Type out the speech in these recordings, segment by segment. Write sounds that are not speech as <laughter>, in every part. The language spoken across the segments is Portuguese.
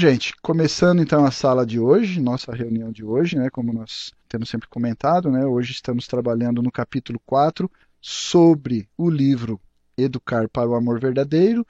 Gente, começando então a sala de hoje, nossa reunião de hoje, né, como nós temos sempre comentado, né, hoje estamos trabalhando no capítulo 4 sobre o livro Educar para o Amor Verdadeiro,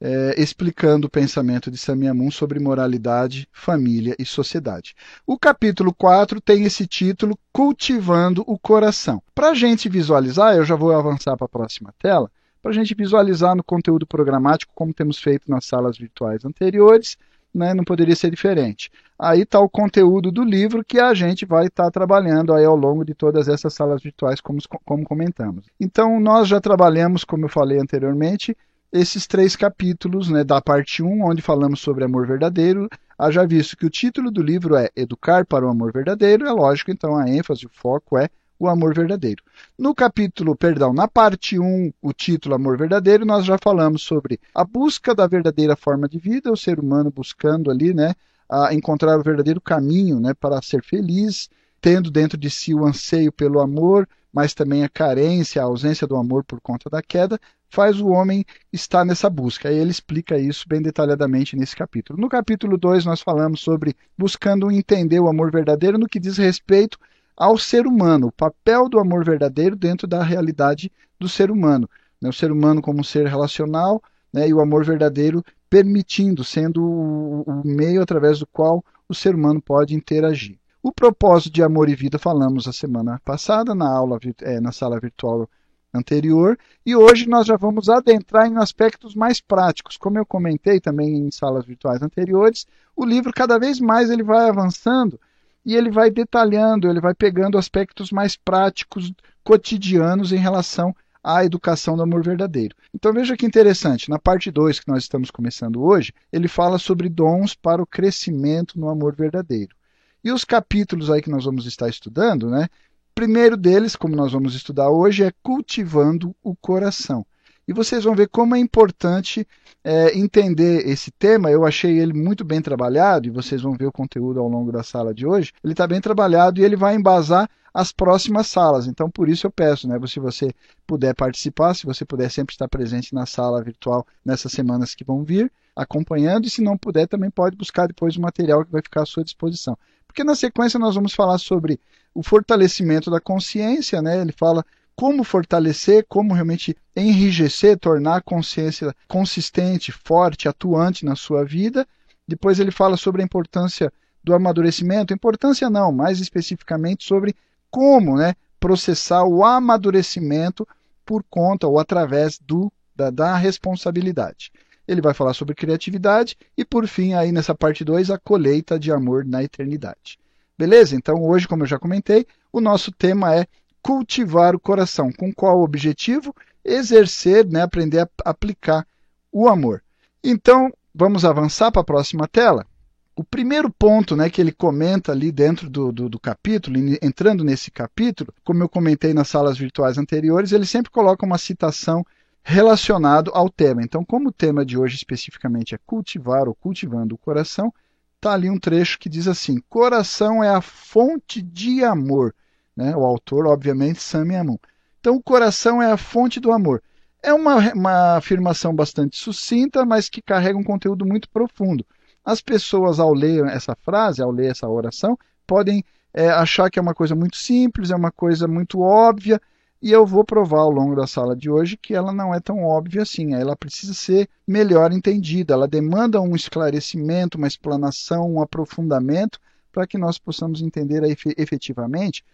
é, explicando o pensamento de Samiamun sobre moralidade, família e sociedade. O capítulo 4 tem esse título Cultivando o Coração. Para a gente visualizar, eu já vou avançar para a próxima tela, para a gente visualizar no conteúdo programático, como temos feito nas salas virtuais anteriores, né, não poderia ser diferente. Aí está o conteúdo do livro que a gente vai estar tá trabalhando aí ao longo de todas essas salas virtuais, como, como comentamos. Então, nós já trabalhamos, como eu falei anteriormente, esses três capítulos né, da parte 1, onde falamos sobre amor verdadeiro. Haja visto que o título do livro é Educar para o Amor Verdadeiro, é lógico, então a ênfase, o foco é o amor verdadeiro. No capítulo, perdão, na parte 1, o título Amor Verdadeiro, nós já falamos sobre a busca da verdadeira forma de vida, o ser humano buscando ali, né, a encontrar o verdadeiro caminho, né, para ser feliz, tendo dentro de si o anseio pelo amor, mas também a carência, a ausência do amor por conta da queda, faz o homem estar nessa busca. E ele explica isso bem detalhadamente nesse capítulo. No capítulo 2, nós falamos sobre buscando entender o amor verdadeiro no que diz respeito ao ser humano, o papel do amor verdadeiro dentro da realidade do ser humano. Né? O ser humano como um ser relacional né? e o amor verdadeiro permitindo, sendo o, meio através do qual o ser humano pode interagir. O propósito de amor e vida falamos a semana passada na aula é, na sala virtual anterior e hoje nós já vamos adentrar em aspectos mais práticos. Como eu comentei também em salas virtuais anteriores, o livro cada vez mais ele vai avançando e ele vai detalhando, ele vai pegando aspectos mais práticos, cotidianos em relação à educação do amor verdadeiro. Então veja que interessante, na parte 2 que nós estamos começando hoje, ele fala sobre dons para o crescimento no amor verdadeiro. E os capítulos aí que nós vamos estar estudando, né? Primeiro deles, como nós vamos estudar hoje, é cultivando o coração. E vocês vão ver como é importante é, entender esse tema. Eu achei ele muito bem trabalhado, e vocês vão ver o conteúdo ao longo da sala de hoje. Ele está bem trabalhado e ele vai embasar as próximas salas. Então, por isso eu peço, né, se você puder participar, se você puder sempre estar presente na sala virtual nessas semanas que vão vir, acompanhando, e se não puder, também pode buscar depois o material que vai ficar à sua disposição. Porque na sequência nós vamos falar sobre o fortalecimento da consciência, né? Ele fala como fortalecer, como realmente enrijecer, tornar a consciência consistente, forte, atuante na sua vida. Depois ele fala sobre a importância do amadurecimento, importância não, mais especificamente sobre como né, processar o amadurecimento por conta ou através do, da, da responsabilidade. Ele vai falar sobre criatividade e, por fim, aí nessa parte 2, a colheita de amor na eternidade. Beleza? Então, hoje, como eu já comentei, o nosso tema é cultivar o coração. Com qual objetivo? Exercer, né, aprender a aplicar o amor. Então, vamos avançar para a próxima tela. O primeiro ponto né, que ele comenta ali dentro do, do, do, capítulo, entrando nesse capítulo, como eu comentei nas salas virtuais anteriores, ele sempre coloca uma citação relacionada ao tema. Então, como o tema de hoje especificamente é cultivar ou cultivando o coração, está ali um trecho que diz assim: coração é a fonte de amor. Né? O autor, obviamente, Sami Amun. Então, o coração é a fonte do amor. É uma, uma afirmação bastante sucinta, mas que carrega um conteúdo muito profundo. As pessoas, ao ler essa frase, ao ler essa oração, podem é, achar que é uma coisa muito simples, é uma coisa muito óbvia, e eu vou provar ao longo da sala de hoje que ela não é tão óbvia assim. Ela precisa ser melhor entendida, ela demanda um esclarecimento, uma explanação, um aprofundamento, para que nós possamos entender efetivamente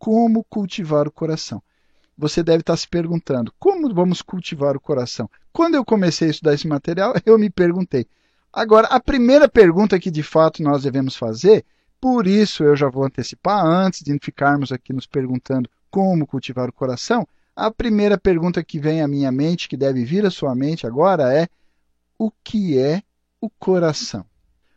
como cultivar o coração. Você deve estar se perguntando: como vamos cultivar o coração? Quando eu comecei a estudar esse material, eu me perguntei. Agora, a primeira pergunta que de fato nós devemos fazer, por isso eu já vou antecipar, antes de ficarmos aqui nos perguntando como cultivar o coração, a primeira pergunta que vem à minha mente, que deve vir à sua mente agora, é: o que é o coração?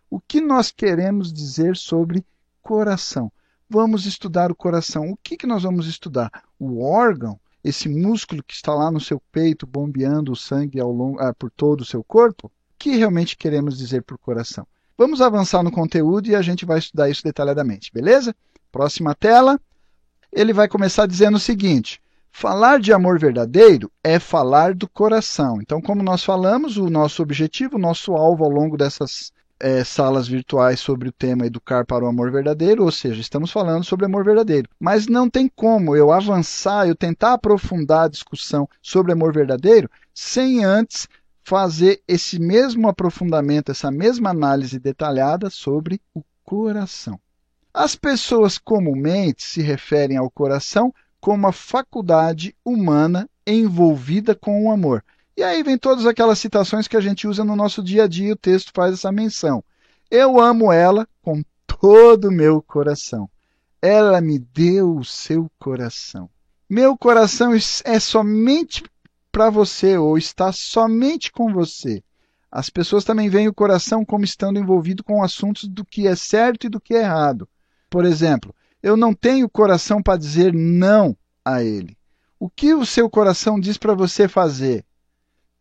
O que nós queremos dizer sobre coração? Vamos estudar o coração. O que, que nós vamos estudar? O órgão, esse músculo que está lá no seu peito, bombeando o sangue ao longo, ah, por todo o seu corpo? O que realmente queremos dizer por coração? Vamos avançar no conteúdo e a gente vai estudar isso detalhadamente, beleza? Próxima tela. Ele vai começar dizendo o seguinte: falar de amor verdadeiro é falar do coração. Então, como nós falamos, o nosso objetivo, o nosso alvo ao longo dessas é, salas virtuais sobre o tema Educar para o Amor Verdadeiro, ou seja, estamos falando sobre amor verdadeiro. Mas não tem como eu avançar, eu tentar aprofundar a discussão sobre amor verdadeiro sem antes fazer esse mesmo aprofundamento, essa mesma análise detalhada sobre o coração. As pessoas comumente se referem ao coração como a faculdade humana envolvida com o amor. E aí vem todas aquelas citações que a gente usa no nosso dia a dia, o texto faz essa menção. Eu amo ela com todo o meu coração. Ela me deu o seu coração. Meu coração é somente para você ou está somente com você. As pessoas também veem o coração como estando envolvido com assuntos do que é certo e do que é errado. Por exemplo, eu não tenho coração para dizer não a ele. O que o seu coração diz para você fazer?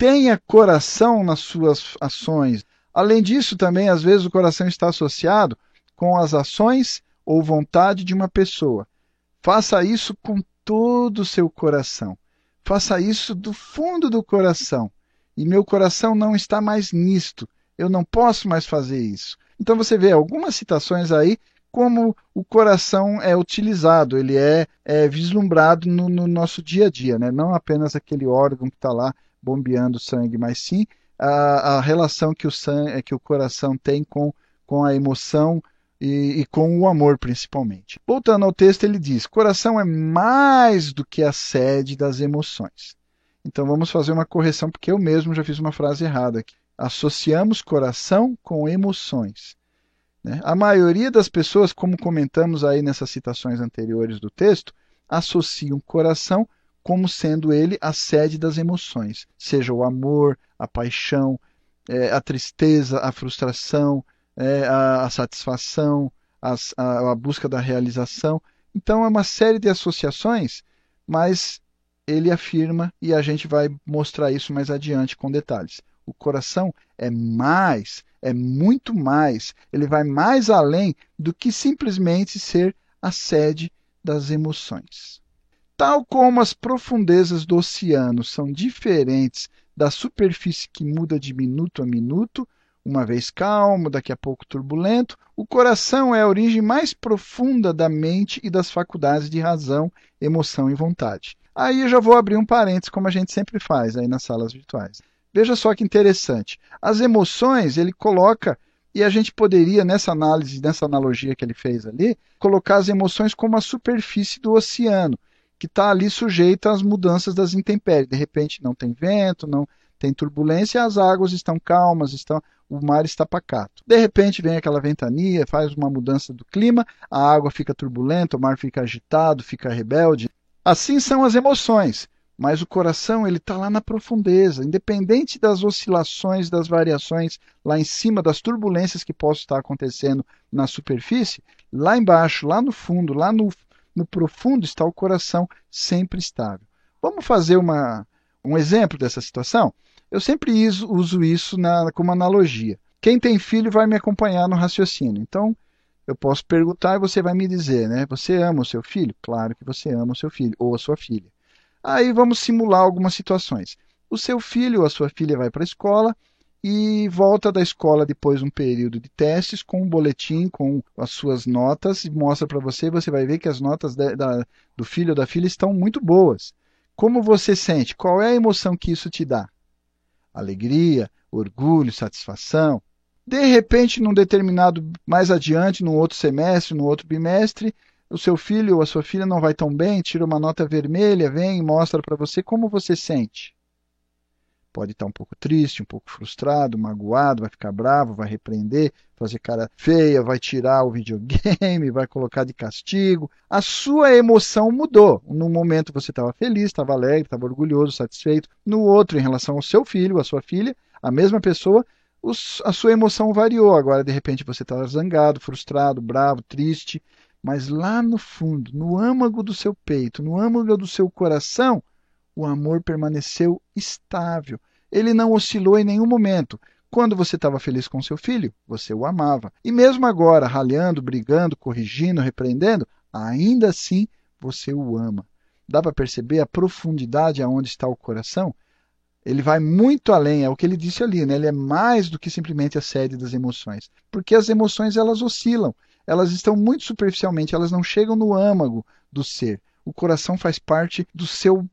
Tenha coração nas suas ações. Além disso, também, às vezes, o coração está associado com as ações ou vontade de uma pessoa. Faça isso com todo o seu coração. Faça isso do fundo do coração. E meu coração não está mais nisto. Eu não posso mais fazer isso. Então você vê algumas citações aí como o coração é utilizado, ele é, é vislumbrado no, no, nosso dia a dia, né? não apenas aquele órgão que está lá bombeando sangue, mas sim a, a relação que o, sangue, que o coração tem com, com a emoção e, e, com o amor, principalmente. Voltando ao texto, ele diz: coração é mais do que a sede das emoções. Então vamos fazer uma correção, porque eu mesmo já fiz uma frase errada aqui. Associamos coração com emoções. Né? A maioria das pessoas, como comentamos aí nessas citações anteriores do texto, associam coração como sendo ele a sede das emoções, seja o amor, a paixão, é, a tristeza, a frustração, é, a, a, satisfação, a, a, a busca da realização. Então é uma série de associações, mas ele afirma e a gente vai mostrar isso mais adiante com detalhes. O coração é mais, é muito mais, ele vai mais além do que simplesmente ser a sede das emoções. Tal como as profundezas do oceano são diferentes da superfície que muda de minuto a minuto, uma vez calmo, daqui a pouco turbulento, o coração é a origem mais profunda da mente e das faculdades de razão, emoção e vontade. Aí eu já vou abrir um parênteses, como a gente sempre faz aí nas salas virtuais. Veja só que interessante. As emoções, ele coloca, e a gente poderia, nessa análise, nessa analogia que ele fez ali, colocar as emoções como a superfície do oceano que está ali sujeita às mudanças das intempéries. De repente não tem vento, não tem turbulência, as águas estão calmas, estão, o mar está pacato. De repente vem aquela ventania, faz uma mudança do clima, a água fica turbulenta, o mar fica agitado, fica rebelde. Assim são as emoções, mas o coração ele está lá na profundeza, independente das oscilações, das variações lá em cima, das turbulências que possam estar acontecendo na superfície, lá embaixo, lá no fundo, lá no no profundo está o coração sempre estável. Vamos fazer uma, um exemplo dessa situação? Eu sempre uso isso na, como analogia. Quem tem filho vai me acompanhar no raciocínio. Então, eu posso perguntar e você vai me dizer, né? Você ama o seu filho? Claro que você ama o seu filho ou a sua filha. Aí vamos simular algumas situações. O seu filho ou a sua filha vai para a escola e volta da escola depois de um período de testes com um boletim com as suas notas e mostra para você. Você vai ver que as notas da, da, do filho ou da filha estão muito boas. Como você sente? Qual é a emoção que isso te dá? Alegria, orgulho, satisfação. De repente, num determinado, mais adiante, num outro semestre, num outro bimestre, o seu filho ou a sua filha não vai tão bem, tira uma nota vermelha, vem e mostra para você como você sente pode estar um pouco triste, um pouco frustrado, magoado, vai ficar bravo, vai repreender, fazer cara feia, vai tirar o videogame, vai colocar de castigo. A sua emoção mudou. No momento você estava feliz, estava alegre, estava orgulhoso, satisfeito. No outro, em relação ao seu filho, a sua filha, a mesma pessoa, a sua emoção variou. Agora, de repente, você está zangado, frustrado, bravo, triste. Mas lá no fundo, no âmago do seu peito, no âmago do seu coração, o amor permaneceu estável. Ele não oscilou em nenhum momento. Quando você estava feliz com seu filho, você o amava. E mesmo agora, ralhando, brigando, corrigindo, repreendendo, ainda assim você o ama. Dá para perceber a profundidade aonde está o coração? Ele vai muito além, é o que ele disse ali, né? Ele é mais do que simplesmente a sede das emoções. Porque as emoções elas oscilam, elas estão muito superficialmente, elas não chegam no âmago do ser. O coração faz parte do seu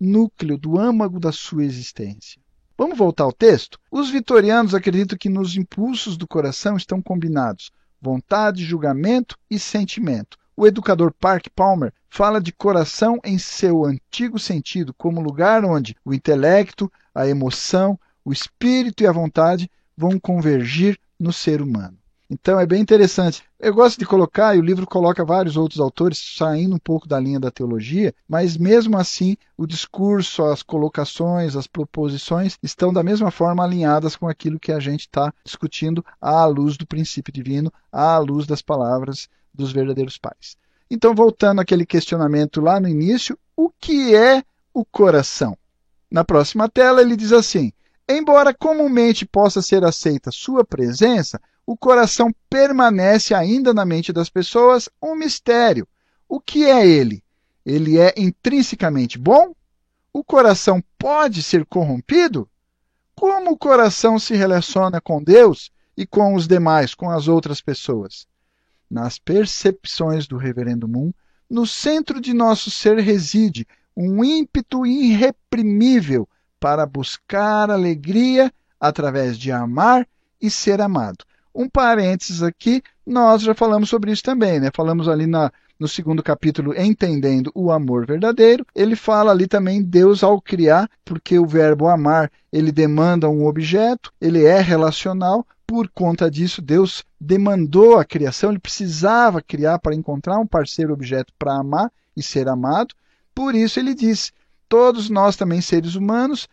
núcleo, do âmago da sua existência. Vamos voltar ao texto? Os vitorianos acreditam que nos impulsos do coração estão combinados vontade, julgamento e sentimento. O educador Park Palmer fala de coração em seu antigo sentido como lugar onde o intelecto, a emoção, o espírito e a vontade vão convergir no ser humano. Então é bem interessante. Eu gosto de colocar, e o livro coloca vários outros autores saindo um pouco da linha da teologia, mas mesmo assim o discurso, as colocações, as proposições estão da mesma forma alinhadas com aquilo que a gente está discutindo à luz do princípio divino, à luz das palavras dos verdadeiros pais. Então, voltando àquele questionamento lá no início, o que é o coração? Na próxima tela, ele diz assim: Embora comumente possa ser aceita sua presença, o coração permanece ainda na mente das pessoas um mistério. O que é ele? Ele é intrinsecamente bom? O coração pode ser corrompido? Como o coração se relaciona com Deus e com os demais, com as outras pessoas? Nas percepções do Reverendo Moon, no centro de nosso ser reside um ímpeto irreprimível para buscar alegria através de amar e ser amado. Um parênteses aqui, nós já falamos sobre isso também, né? Falamos ali na, no segundo capítulo, Entendendo o Amor Verdadeiro. Ele fala ali também Deus ao criar, porque o verbo amar, ele demanda um objeto, ele é relacional. Por conta disso, Deus demandou a criação, ele precisava criar para encontrar um parceiro objeto para amar e ser amado. Por isso ele diz: todos nós também seres humanos,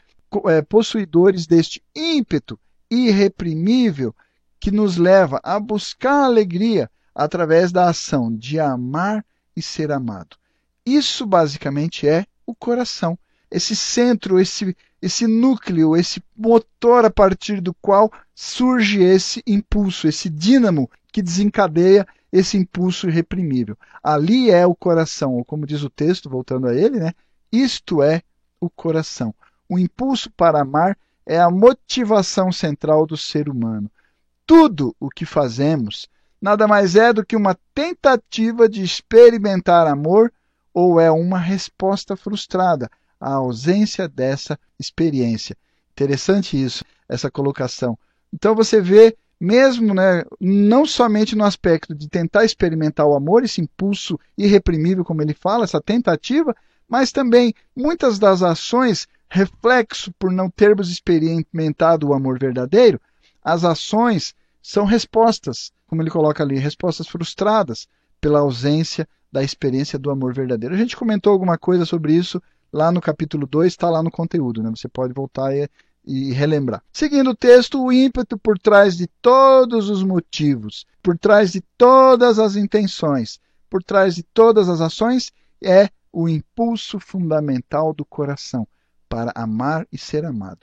é, possuidores deste ímpeto irreprimível que nos leva a buscar alegria através da ação de amar e ser amado. Isso basicamente é o coração, esse centro, esse, esse núcleo, esse motor a partir do qual surge esse impulso, esse dínamo que desencadeia esse impulso irreprimível. Ali é o coração, ou como diz o texto, voltando a ele, né? Isto é o coração. O impulso para amar é a motivação central do ser humano tudo o que fazemos nada mais é do que uma tentativa de experimentar amor ou é uma resposta frustrada à ausência dessa experiência. Interessante isso, essa colocação. Então você vê, mesmo, né, não somente no aspecto de tentar experimentar o amor, esse impulso irreprimível, como ele fala, essa tentativa, mas também muitas das ações, reflexo por não termos experimentado o amor verdadeiro, as ações são respostas, como ele coloca ali, respostas frustradas pela ausência da experiência do amor verdadeiro. A gente comentou alguma coisa sobre isso lá no capítulo 2, está lá no conteúdo, né? Você pode voltar e, e relembrar. Seguindo o texto, o ímpeto por trás de todos os motivos, por trás de todas as intenções, por trás de todas as ações é o impulso fundamental do coração para amar e ser amado.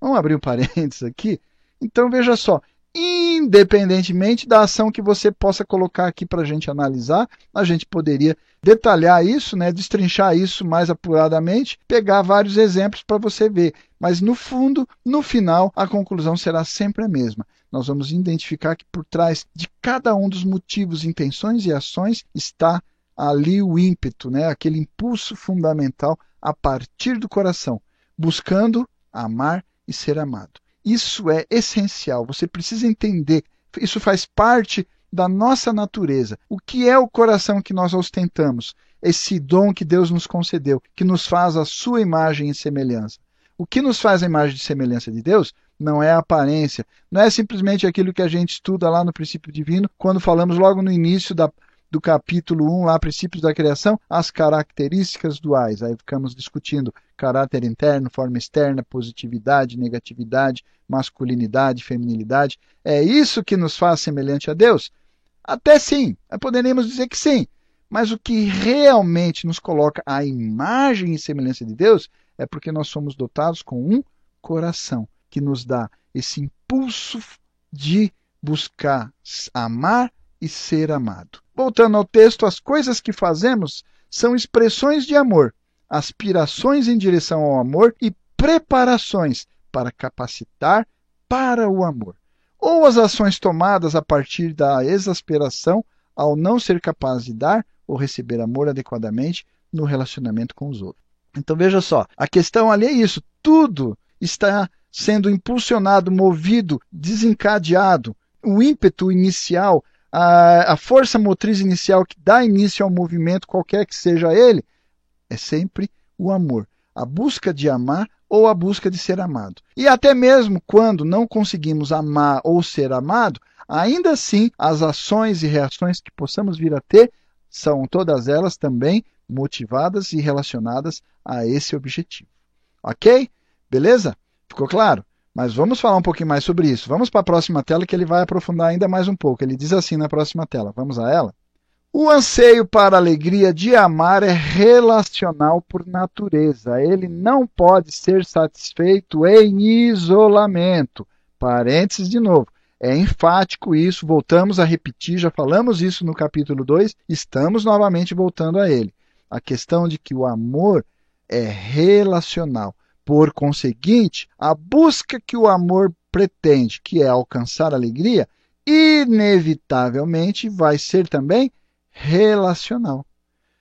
Vamos abrir um <laughs> parênteses aqui então veja só, independentemente da ação que você possa colocar aqui para a gente analisar, a gente poderia detalhar isso, né, destrinchar isso mais apuradamente, pegar vários exemplos para você ver. Mas no fundo, no final, a conclusão será sempre a mesma. Nós vamos identificar que por trás de cada um dos motivos, intenções e ações está ali o ímpeto, né, aquele impulso fundamental a partir do coração, buscando amar e ser amado. Isso é essencial, você precisa entender. Isso faz parte da nossa natureza. O que é o coração que nós ostentamos? Esse dom que Deus nos concedeu, que nos faz a sua imagem e semelhança. O que nos faz a imagem e semelhança de Deus não é a aparência, não é simplesmente aquilo que a gente estuda lá no princípio divino, quando falamos logo no início da, do capítulo 1, lá, princípios da criação, as características duais. Aí ficamos discutindo caráter interno, forma externa, positividade, negatividade, masculinidade, feminilidade. É isso que nos faz semelhante a Deus? Até sim, poderíamos dizer que sim. Mas o que realmente nos coloca a imagem e semelhança de Deus é porque nós somos dotados com um coração que nos dá esse impulso de buscar amar e ser amado. Voltando ao texto, as coisas que fazemos são expressões de amor, aspirações em direção ao amor e preparações para capacitar para o amor, ou as ações tomadas a partir da exasperação ao não ser capaz de dar ou receber amor adequadamente no relacionamento com os outros. Então veja só, a questão ali é isso, tudo está sendo impulsionado, movido, desencadeado, o ímpeto inicial, a, a força motriz inicial que dá início ao movimento, qualquer que seja ele, é sempre o amor. A busca de amar ou a busca de ser amado. E até mesmo quando não conseguimos amar ou ser amado, ainda assim as ações e reações que possamos vir a ter são todas elas também motivadas e relacionadas a esse objetivo. Ok? Beleza? Ficou claro? Mas vamos falar um pouquinho mais sobre isso. Vamos para a próxima tela que ele vai aprofundar ainda mais um pouco. Ele diz assim na próxima tela. Vamos a ela? O anseio para a alegria de amar é relacional por natureza. Ele não pode ser satisfeito em isolamento. Parênteses de novo. É enfático isso, voltamos a repetir, já falamos isso no capítulo 2, estamos novamente voltando a ele. A questão de que o amor é relacional. Por conseguinte, a busca que o amor pretende, que é alcançar alegria, inevitavelmente vai ser também relacional.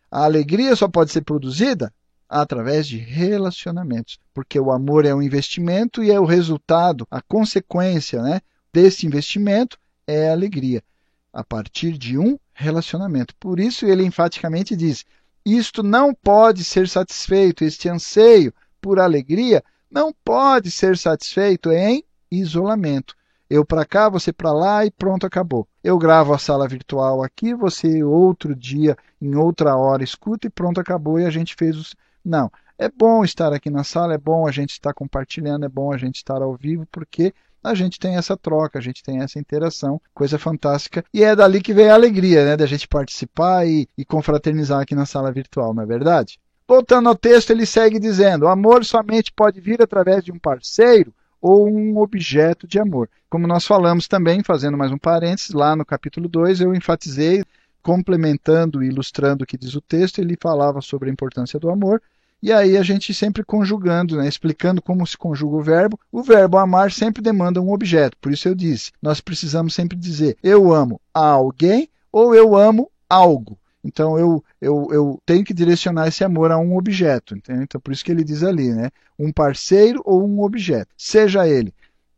A alegria só pode ser produzida através de relacionamentos, porque o amor é um investimento e é o resultado, a consequência né, desse investimento é a alegria, a partir de um relacionamento. Por isso ele enfaticamente diz: isto não pode ser satisfeito, este anseio por alegria, não pode ser satisfeito em isolamento. Eu para cá, você para lá e pronto, acabou. Eu gravo a sala virtual aqui, você outro dia, em outra hora, escuta e pronto, acabou e a gente fez os. Não. É bom estar aqui na sala, é bom a gente estar compartilhando, é bom a gente estar ao vivo, porque a gente tem essa troca, a gente tem essa interação, coisa fantástica. E é dali que vem a alegria, né, da gente participar e, e confraternizar aqui na sala virtual, não é verdade? Voltando ao texto, ele segue dizendo: o amor somente pode vir através de um parceiro ou um objeto de amor. Como nós falamos também, fazendo mais um parênteses, lá no capítulo 2, eu enfatizei, complementando e ilustrando o que diz o texto, ele falava sobre a importância do amor. E aí a gente sempre conjugando, né, explicando como se conjuga o verbo. O verbo amar sempre demanda um objeto. Por isso eu disse, nós precisamos sempre dizer eu amo alguém ou eu amo algo. Então eu, eu, eu tenho que direcionar esse amor a um objeto. Entende? Então por isso que ele diz ali, né? Um parceiro ou um objeto. Seja ele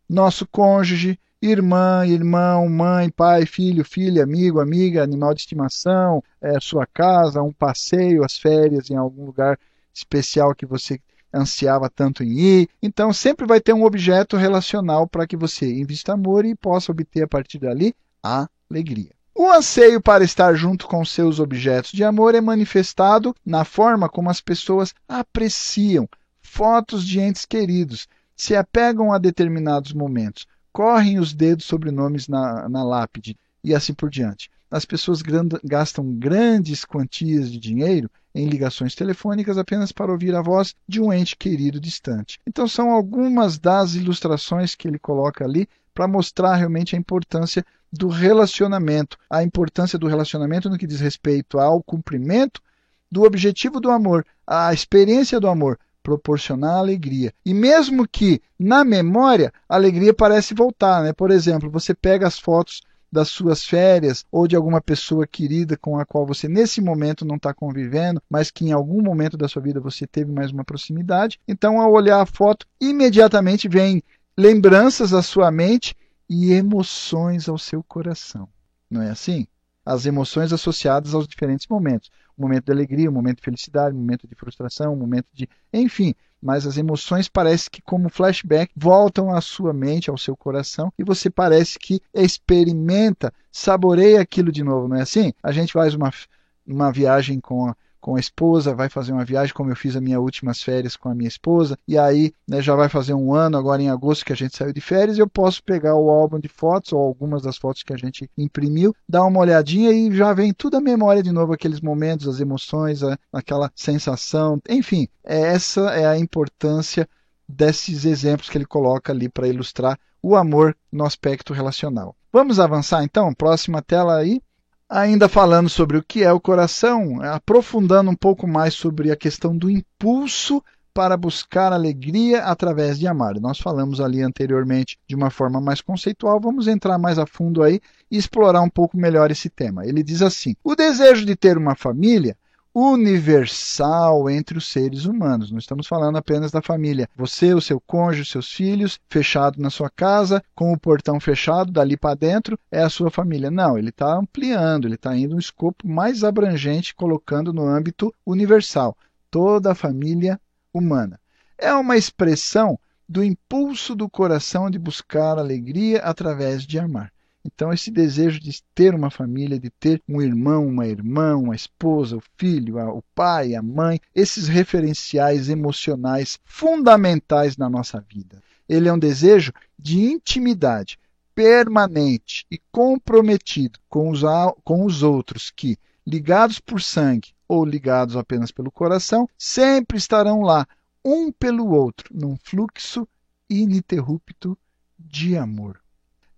nosso cônjuge, irmã, irmão, mãe, pai, filho, filha, amigo, amiga, animal de estimação, é, sua casa, um passeio, as férias em algum lugar especial que você ansiava tanto em ir. Então sempre vai ter um objeto relacional para que você invista amor e possa obter a partir dali a alegria. O anseio para estar junto com seus objetos de amor é manifestado na forma como as pessoas apreciam fotos de entes queridos, se apegam a determinados momentos, correm os dedos sobre nomes na, na lápide e assim por diante. As pessoas gastam grandes quantias de dinheiro em ligações telefônicas apenas para ouvir a voz de um ente querido distante. Então, são algumas das ilustrações que ele coloca ali para mostrar realmente a importância do relacionamento, a importância do relacionamento no que diz respeito ao cumprimento do objetivo do amor, a experiência do amor, proporcionar alegria. E mesmo que na memória a alegria parece voltar, né? Por exemplo, você pega as fotos das suas férias ou de alguma pessoa querida com a qual você nesse momento não está convivendo, mas que em algum momento da sua vida você teve mais uma proximidade. Então, ao olhar a foto, imediatamente vem lembranças à sua mente e emoções ao seu coração. Não é assim? As emoções associadas aos diferentes momentos. O momento de alegria, o momento de felicidade, o momento de frustração, o momento de. Enfim, mas as emoções parece que, como flashback, voltam à sua mente, ao seu coração, e você parece que experimenta, saboreia aquilo de novo, não é assim? A gente faz uma, uma viagem com com a esposa, vai fazer uma viagem, como eu fiz as minhas últimas férias com a minha esposa, e aí né, já vai fazer um ano, agora em agosto, que a gente saiu de férias, eu posso pegar o álbum de fotos, ou algumas das fotos que a gente imprimiu, dar uma olhadinha e já vem tudo a memória de novo, aqueles momentos, as emoções, a, aquela sensação, enfim, é, essa é a importância desses exemplos que ele coloca ali para ilustrar o amor no aspecto relacional. Vamos avançar então? Próxima tela aí. Ainda falando sobre o que é o coração, aprofundando um pouco mais sobre a questão do impulso para buscar alegria através de amar. Nós falamos ali anteriormente de uma forma mais conceitual, vamos entrar mais a fundo aí e explorar um pouco melhor esse tema. Ele diz assim: o desejo de ter uma família universal entre os seres humanos. Não estamos falando apenas da família. Você, o seu cônjuge, seus filhos, fechado na sua casa, com o portão fechado, dali para dentro, é a sua família. Não, ele está ampliando, ele está indo um escopo mais abrangente, colocando no âmbito universal. Toda a família humana. É uma expressão do impulso do coração de buscar alegria através de amar. Então, esse desejo de ter uma família, de ter um irmão, uma irmã, uma esposa, o filho, o pai, a mãe, esses referenciais emocionais fundamentais na nossa vida. Ele é um desejo de intimidade permanente e comprometido com os, com os outros que, ligados por sangue ou ligados apenas pelo coração, sempre estarão lá, um pelo outro, num fluxo ininterrupto de amor.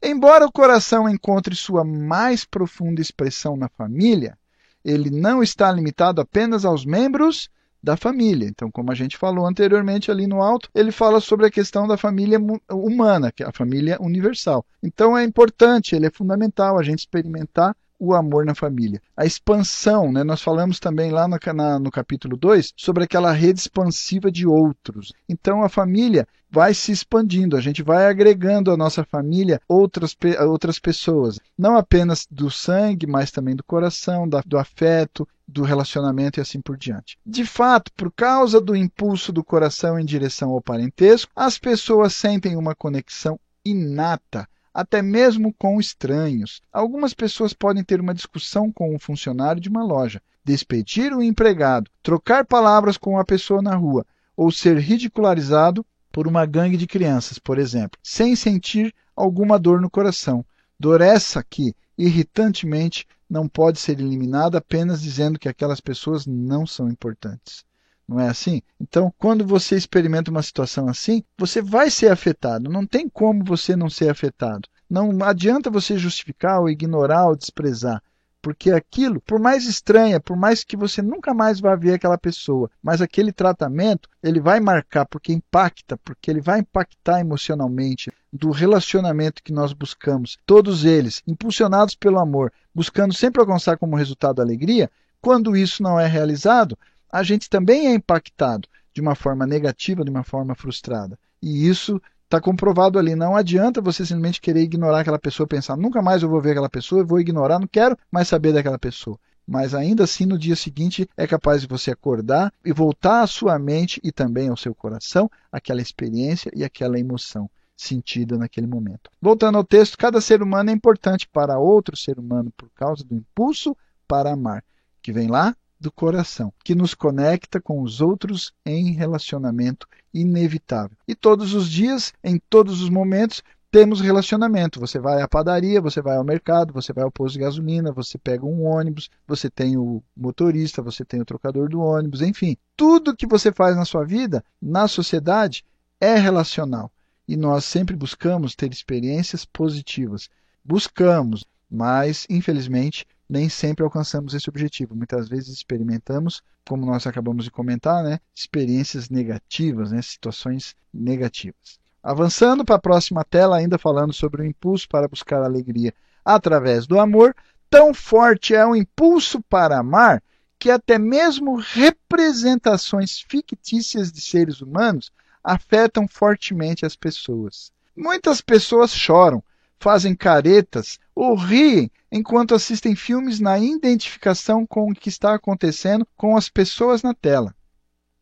Embora o coração encontre sua mais profunda expressão na família, ele não está limitado apenas aos membros da família. Então, como a gente falou anteriormente ali no alto, ele fala sobre a questão da família humana, que é a família universal. Então, é importante, ele é fundamental a gente experimentar o amor na família. A expansão, né? nós falamos também lá no, na, no capítulo 2 sobre aquela rede expansiva de outros. Então a família vai se expandindo, a gente vai agregando à nossa família outras, outras pessoas, não apenas do sangue, mas também do coração, da, do afeto, do relacionamento e assim por diante. De fato, por causa do impulso do coração em direção ao parentesco, as pessoas sentem uma conexão inata até mesmo com estranhos. Algumas pessoas podem ter uma discussão com um funcionário de uma loja, despedir o um empregado, trocar palavras com uma pessoa na rua ou ser ridicularizado por uma gangue de crianças, por exemplo, sem sentir alguma dor no coração. Dor essa que, irritantemente, não pode ser eliminada apenas dizendo que aquelas pessoas não são importantes. Não é assim? Então, quando você experimenta uma situação assim, você vai ser afetado. Não tem como você não ser afetado. Não adianta você justificar ou ignorar ou desprezar. Porque aquilo, por mais estranha, por mais que você nunca mais vá ver aquela pessoa, mas aquele tratamento, ele vai marcar, porque impacta, porque ele vai impactar emocionalmente do relacionamento que nós buscamos. Todos eles, impulsionados pelo amor, buscando sempre alcançar como resultado a alegria, quando isso não é realizado, a gente também é impactado de uma forma negativa, de uma forma frustrada. E isso está comprovado ali. Não adianta você simplesmente querer ignorar aquela pessoa, pensar, nunca mais eu vou ver aquela pessoa, eu vou ignorar, não quero mais saber daquela pessoa. Mas ainda assim, no dia seguinte, é capaz de você acordar e voltar à sua mente e também ao seu coração aquela experiência e aquela emoção sentida naquele momento. Voltando ao texto, cada ser humano é importante para outro ser humano por causa do impulso para amar, que vem lá do coração, que nos conecta com os outros em relacionamento inevitável. E todos os dias, em todos os momentos, temos relacionamento. Você vai à padaria, você vai ao mercado, você vai ao posto de gasolina, você pega um ônibus, você tem o motorista, você tem o trocador do ônibus, enfim. Tudo que você faz na sua vida, na sociedade, é relacional. E nós sempre buscamos ter experiências positivas. Buscamos, mas infelizmente nem sempre alcançamos esse objetivo. Muitas vezes experimentamos, como nós acabamos de comentar, né, experiências negativas, né, situações negativas. Avançando para a próxima tela, ainda falando sobre o impulso para buscar alegria através do amor, tão forte é o impulso para amar que até mesmo representações fictícias de seres humanos afetam fortemente as pessoas. Muitas pessoas choram, fazem caretas ou riem enquanto assistem filmes na identificação com o que está acontecendo com as pessoas na tela.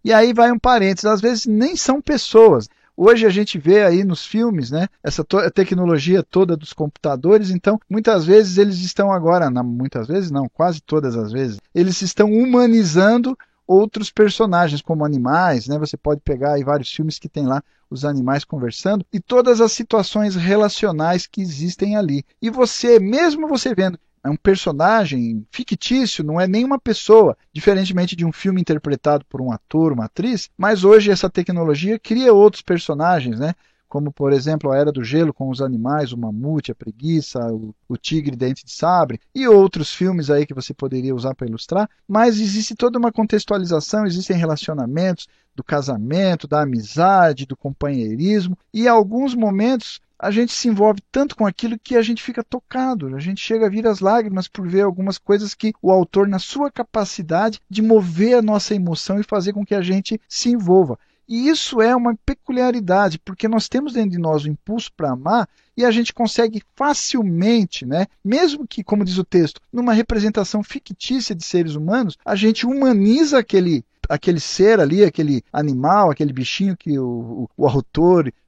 E aí vai um parênteses, às vezes nem são pessoas. Hoje a gente vê aí nos filmes, né, essa tecnologia toda dos computadores, então muitas vezes eles estão agora, muitas vezes não, quase todas as vezes, eles estão humanizando outros personagens, como animais, né? Você pode pegar aí vários filmes que tem lá os animais conversando e todas as situações relacionais que existem ali. E você, mesmo você vendo é um personagem fictício, não é nenhuma pessoa, diferentemente de um filme interpretado por um ator, uma atriz, mas hoje essa tecnologia cria outros personagens, né? Como por exemplo a Era do Gelo com os animais, o mamute, a preguiça, o, o tigre dente de sabre e outros filmes aí que você poderia usar para ilustrar, mas existe toda uma contextualização, existem relacionamentos do casamento, da amizade, do companheirismo e alguns momentos a gente se envolve tanto com aquilo que a gente fica tocado, a gente chega a vir as lágrimas por ver algumas coisas que o autor, na sua capacidade de mover a nossa emoção e fazer com que a gente se envolva. E isso é uma peculiaridade, porque nós temos dentro de nós o impulso para amar e a gente consegue facilmente, né, mesmo que, como diz o texto, numa representação fictícia de seres humanos, a gente humaniza aquele aquele ser ali, aquele animal, aquele bichinho que o, o, o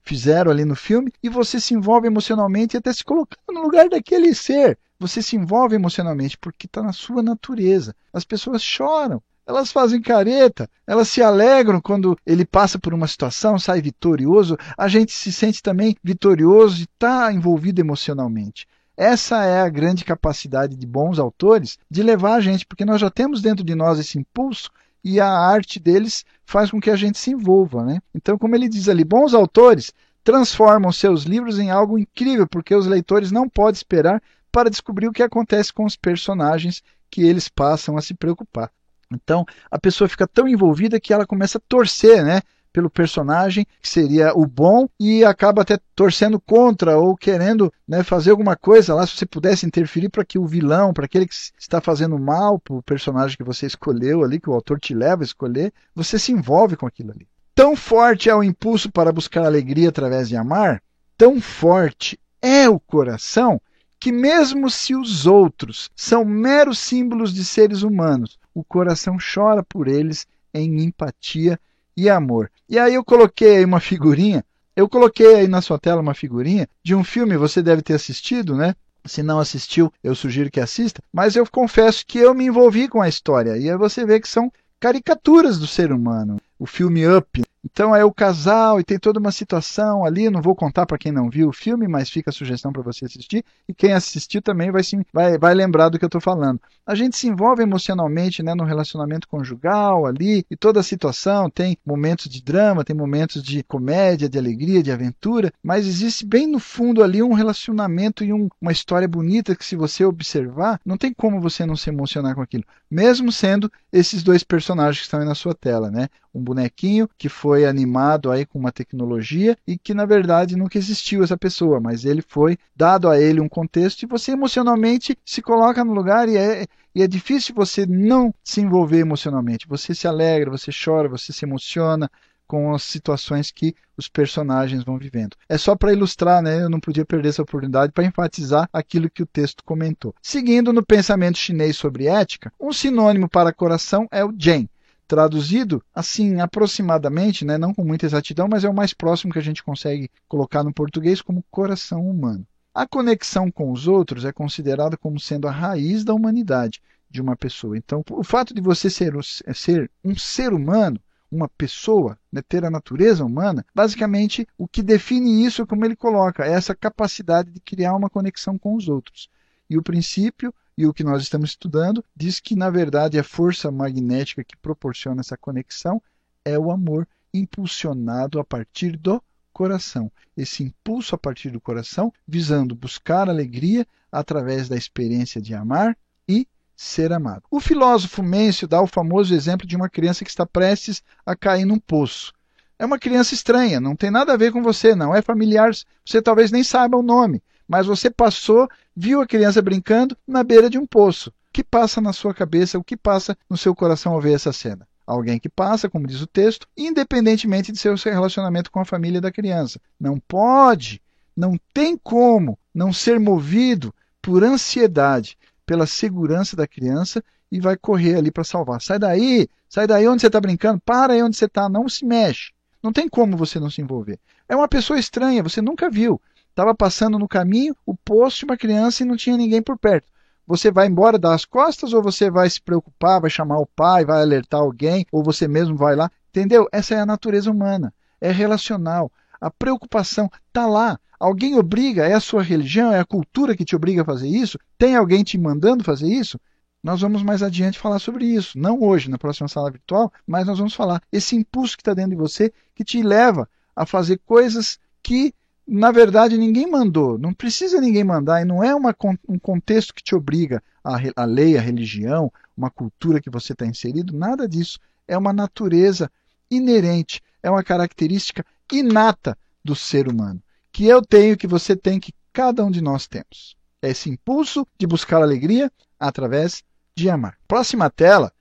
fizeram ali no filme, e você se envolve emocionalmente e até se colocando no lugar daquele ser. Você se envolve emocionalmente porque está na sua natureza. As pessoas choram, elas fazem careta, elas se alegram quando ele passa por uma situação, sai vitorioso. A gente se sente também vitorioso e está envolvido emocionalmente. Essa é a grande capacidade de bons autores de levar a gente, porque nós já temos dentro de nós esse impulso e a arte deles faz com que a gente se envolva. Né? Então, como ele diz ali, bons autores transformam seus livros em algo incrível, porque os leitores não podem esperar para descobrir o que acontece com os personagens que eles passam a se preocupar. Então, a pessoa fica tão envolvida que ela começa a torcer, né? pelo personagem, que seria o bom, e acaba até torcendo contra ou querendo né, fazer alguma coisa lá, se você pudesse interferir para que o vilão, para aquele que está fazendo mal para o personagem que você escolheu ali, que o autor te leva a escolher, você se envolve com aquilo ali. Tão forte é o impulso para buscar alegria através de amar, tão forte é o coração, que mesmo se os outros são meros símbolos de seres humanos, o coração chora por eles em empatia e amor. E aí eu coloquei uma figurinha, eu coloquei aí na sua tela uma figurinha de um filme, você deve ter assistido, né? Se não assistiu, eu sugiro que assista. Mas eu confesso que eu me envolvi com a história. E aí você vê que são caricaturas do ser humano. O filme Up, então é o casal e tem toda uma situação ali. Não vou contar para quem não viu o filme, mas fica a sugestão para você assistir. E quem assistiu também vai, se, vai, vai lembrar do que eu estou falando. A gente se envolve emocionalmente né, no relacionamento conjugal ali e toda a situação. Tem momentos de drama, tem momentos de comédia, de alegria, de aventura, mas existe bem no fundo ali um relacionamento e um, uma história bonita que, se você observar, não tem como você não se emocionar com aquilo, mesmo sendo esses dois personagens que estão aí na sua tela, né? Um bonequinho que foi foi animado aí com uma tecnologia e que na verdade nunca existiu essa pessoa, mas ele foi dado a ele um contexto e você emocionalmente se coloca no lugar e é, e é difícil você não se envolver emocionalmente. Você se alegra, você chora, você se emociona com as situações que os personagens vão vivendo. É só para ilustrar, né? Eu não podia perder essa oportunidade para enfatizar aquilo que o texto comentou. Seguindo no pensamento chinês sobre ética, um sinônimo para coração é o Jen, traduzido assim aproximadamente, né, não com muita exatidão, mas é o mais próximo que a gente consegue colocar no português como coração humano. A conexão com os outros é considerada como sendo a raiz da humanidade de uma pessoa. Então, o fato de você ser, ser um ser humano, uma pessoa, né, ter a natureza humana, basicamente o que define isso é como ele coloca, é essa capacidade de criar uma conexão com os outros. E o princípio e o que nós estamos estudando diz que, na verdade, a força magnética que proporciona essa conexão é o amor impulsionado a partir do coração. Esse impulso a partir do coração, visando buscar alegria através da experiência de amar e ser amado. O filósofo Mêncio dá o famoso exemplo de uma criança que está prestes a cair num poço. É uma criança estranha, não tem nada a ver com você, não é familiar, você talvez nem saiba o nome, mas você passou, viu a criança brincando na beira de um poço. O que passa na sua cabeça, o que passa no seu coração ao ver essa cena? Alguém que passa, como diz o texto, independentemente de seu relacionamento com a família da criança. Não pode, não tem como não ser movido por ansiedade, pela segurança da criança e vai correr ali para salvar. Sai daí, sai daí onde você está brincando, para aí onde você está, não se mexe. Não tem como você não se envolver. É uma pessoa estranha, você nunca viu. Estava passando no caminho, o poço de uma criança e não tinha ninguém por perto. Você vai embora das costas ou você vai se preocupar, vai chamar o pai, vai alertar alguém, ou você mesmo vai lá? Entendeu? Essa é a natureza humana. É relacional. A preocupação está lá. Alguém obriga, é a sua religião, é a cultura que te obriga a fazer isso? Tem alguém te mandando fazer isso? Nós vamos mais adiante falar sobre isso. Não hoje, na próxima sala virtual, mas nós vamos falar esse impulso que está dentro de você que te leva a fazer coisas que na verdade ninguém mandou, não precisa ninguém mandar, e não é uma, um contexto que te obriga a, a lei, a religião, uma cultura que você está inserido, nada disso. É uma natureza inerente, é uma característica inata do ser humano, que eu tenho, que você tem, que cada um de nós temos. É esse impulso de buscar alegria através de amar. Próxima tela,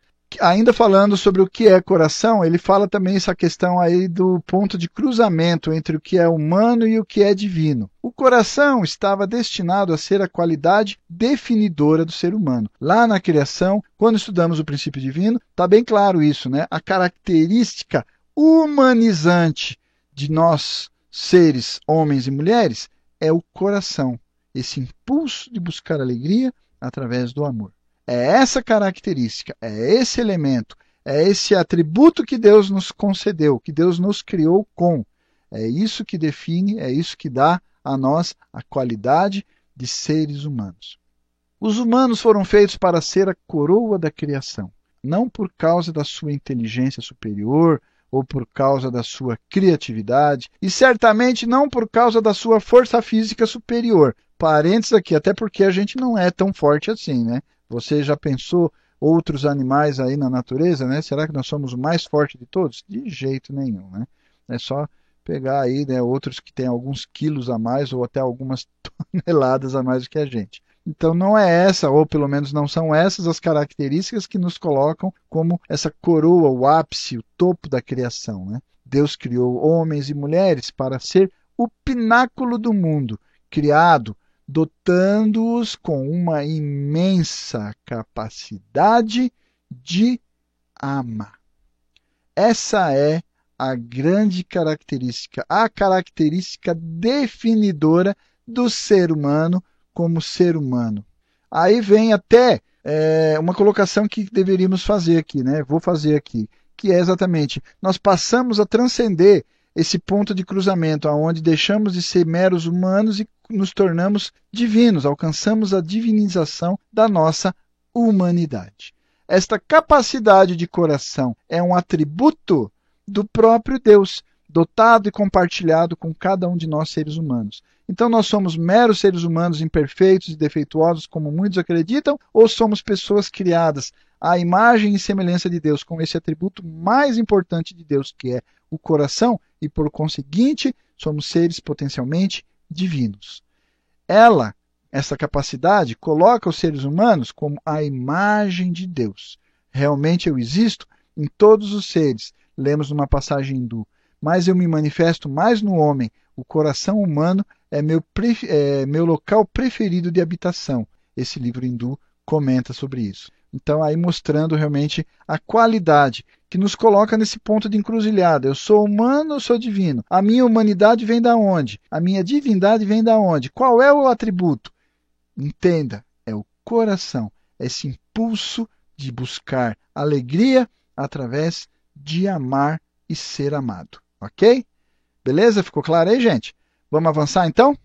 ainda falando sobre o que é coração, ele fala também essa questão aí do ponto de cruzamento entre o que é humano e o que é divino. O coração estava destinado a ser a qualidade definidora do ser humano. Lá na criação, quando estudamos o princípio divino, está bem claro isso, né? A característica humanizante de nós, seres, homens e mulheres, é o coração, esse impulso de buscar alegria através do amor. É essa característica, é esse elemento, é esse atributo que Deus nos concedeu, que Deus nos criou com. É isso que define, é isso que dá a nós a qualidade de seres humanos. Os humanos foram feitos para ser a coroa da criação, não por causa da sua inteligência superior ou por causa da sua criatividade, e certamente não por causa da sua força física superior. Parênteses aqui, até porque a gente não é tão forte assim, né? Você já pensou outros animais aí na natureza, né? Será que nós somos o mais forte de todos? De jeito nenhum, né? É só pegar aí né, outros que têm alguns quilos a mais ou até algumas <laughs> toneladas a mais do que a gente. Então não é essa, ou pelo menos não são essas as características que nos colocam como essa coroa, o ápice, o topo da criação. Né? Deus criou homens e mulheres para ser o pináculo do mundo, criado dotando-os com uma imensa capacidade de amar. Essa é a grande característica, a característica definidora do ser humano como ser humano. Aí vem até é, uma colocação que deveríamos fazer aqui, né? Vou fazer aqui, que é exatamente nós passamos a transcender esse ponto de cruzamento, aonde deixamos de ser meros humanos e nos tornamos divinos, alcançamos a divinização da nossa humanidade. Esta capacidade de coração é um atributo do próprio Deus, dotado e compartilhado com cada um de nós seres humanos. Então nós somos meros seres humanos imperfeitos e defeituosos, como muitos acreditam, ou somos pessoas criadas à imagem e semelhança de Deus, com esse atributo mais importante de Deus, que é o coração, e por conseguinte, somos seres potencialmente divinos. Ela, essa capacidade, coloca os seres humanos como a imagem de Deus. Realmente eu existo em todos os seres. Lemos numa passagem hindu. Mas eu me manifesto mais no homem. O coração humano é meu, é meu local preferido de habitação. Esse livro hindu comenta sobre isso. Então, aí mostrando realmente a qualidade que nos coloca nesse ponto de encruzilhada. Eu sou humano ou sou divino? A minha humanidade vem da onde? A minha divindade vem da onde? Qual é o atributo? Entenda, é o coração, esse impulso de buscar alegria através de amar e ser amado. Ok? Beleza? Ficou claro aí, gente? Vamos avançar então?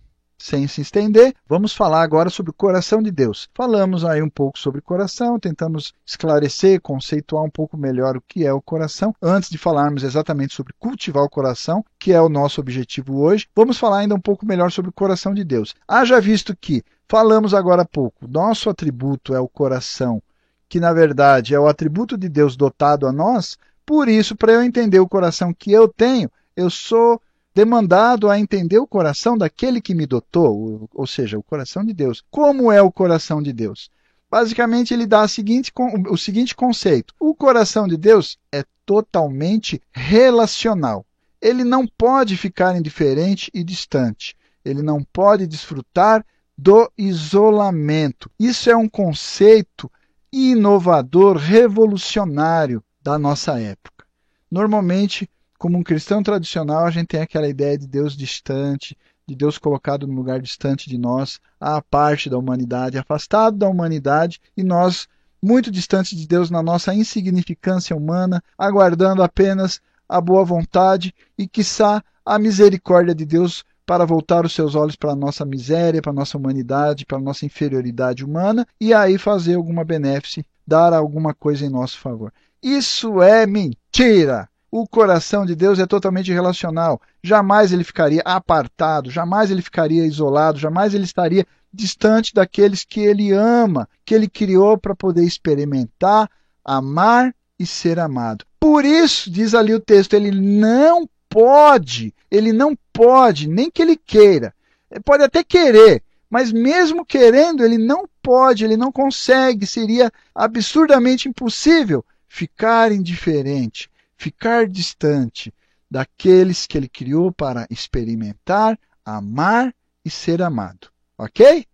Sem se estender, vamos falar agora sobre o coração de Deus. Falamos aí um pouco sobre coração, tentamos esclarecer, conceituar um pouco melhor o que é o coração, antes de falarmos exatamente sobre cultivar o coração, que é o nosso objetivo hoje. Vamos falar ainda um pouco melhor sobre o coração de Deus. Haja visto que falamos agora há pouco, nosso atributo é o coração, que na verdade é o atributo de Deus dotado a nós, por isso, para eu entender o coração que eu tenho, eu sou demandado a entender o coração daquele que me dotou, ou seja, o coração de Deus. Como é o coração de Deus? Basicamente, ele dá seguinte, o seguinte conceito: o coração de Deus é totalmente relacional. Ele não pode ficar indiferente e distante. Ele não pode desfrutar do isolamento. Isso é um conceito inovador, revolucionário da nossa época. Normalmente, como um cristão tradicional, a gente tem aquela ideia de Deus distante, de Deus colocado num lugar distante de nós, à parte da humanidade, afastado da humanidade, e nós muito distantes de Deus na nossa insignificância humana, aguardando apenas a boa vontade e, quiçá, a misericórdia de Deus para voltar os seus olhos para a nossa miséria, para a nossa humanidade, para a nossa inferioridade humana e aí fazer alguma benéfice, dar alguma coisa em nosso favor. Isso é mentira! O coração de Deus é totalmente relacional. Jamais ele ficaria apartado, jamais ele ficaria isolado, jamais ele estaria distante daqueles que ele ama, que ele criou para poder experimentar, amar e ser amado. Por isso, diz ali o texto, ele não pode, ele não pode, nem que ele queira. Ele pode até querer, mas mesmo querendo, ele não pode, ele não consegue, seria absurdamente impossível ficar indiferente, ficar distante daqueles que ele criou para experimentar, amar e ser amado. Ok?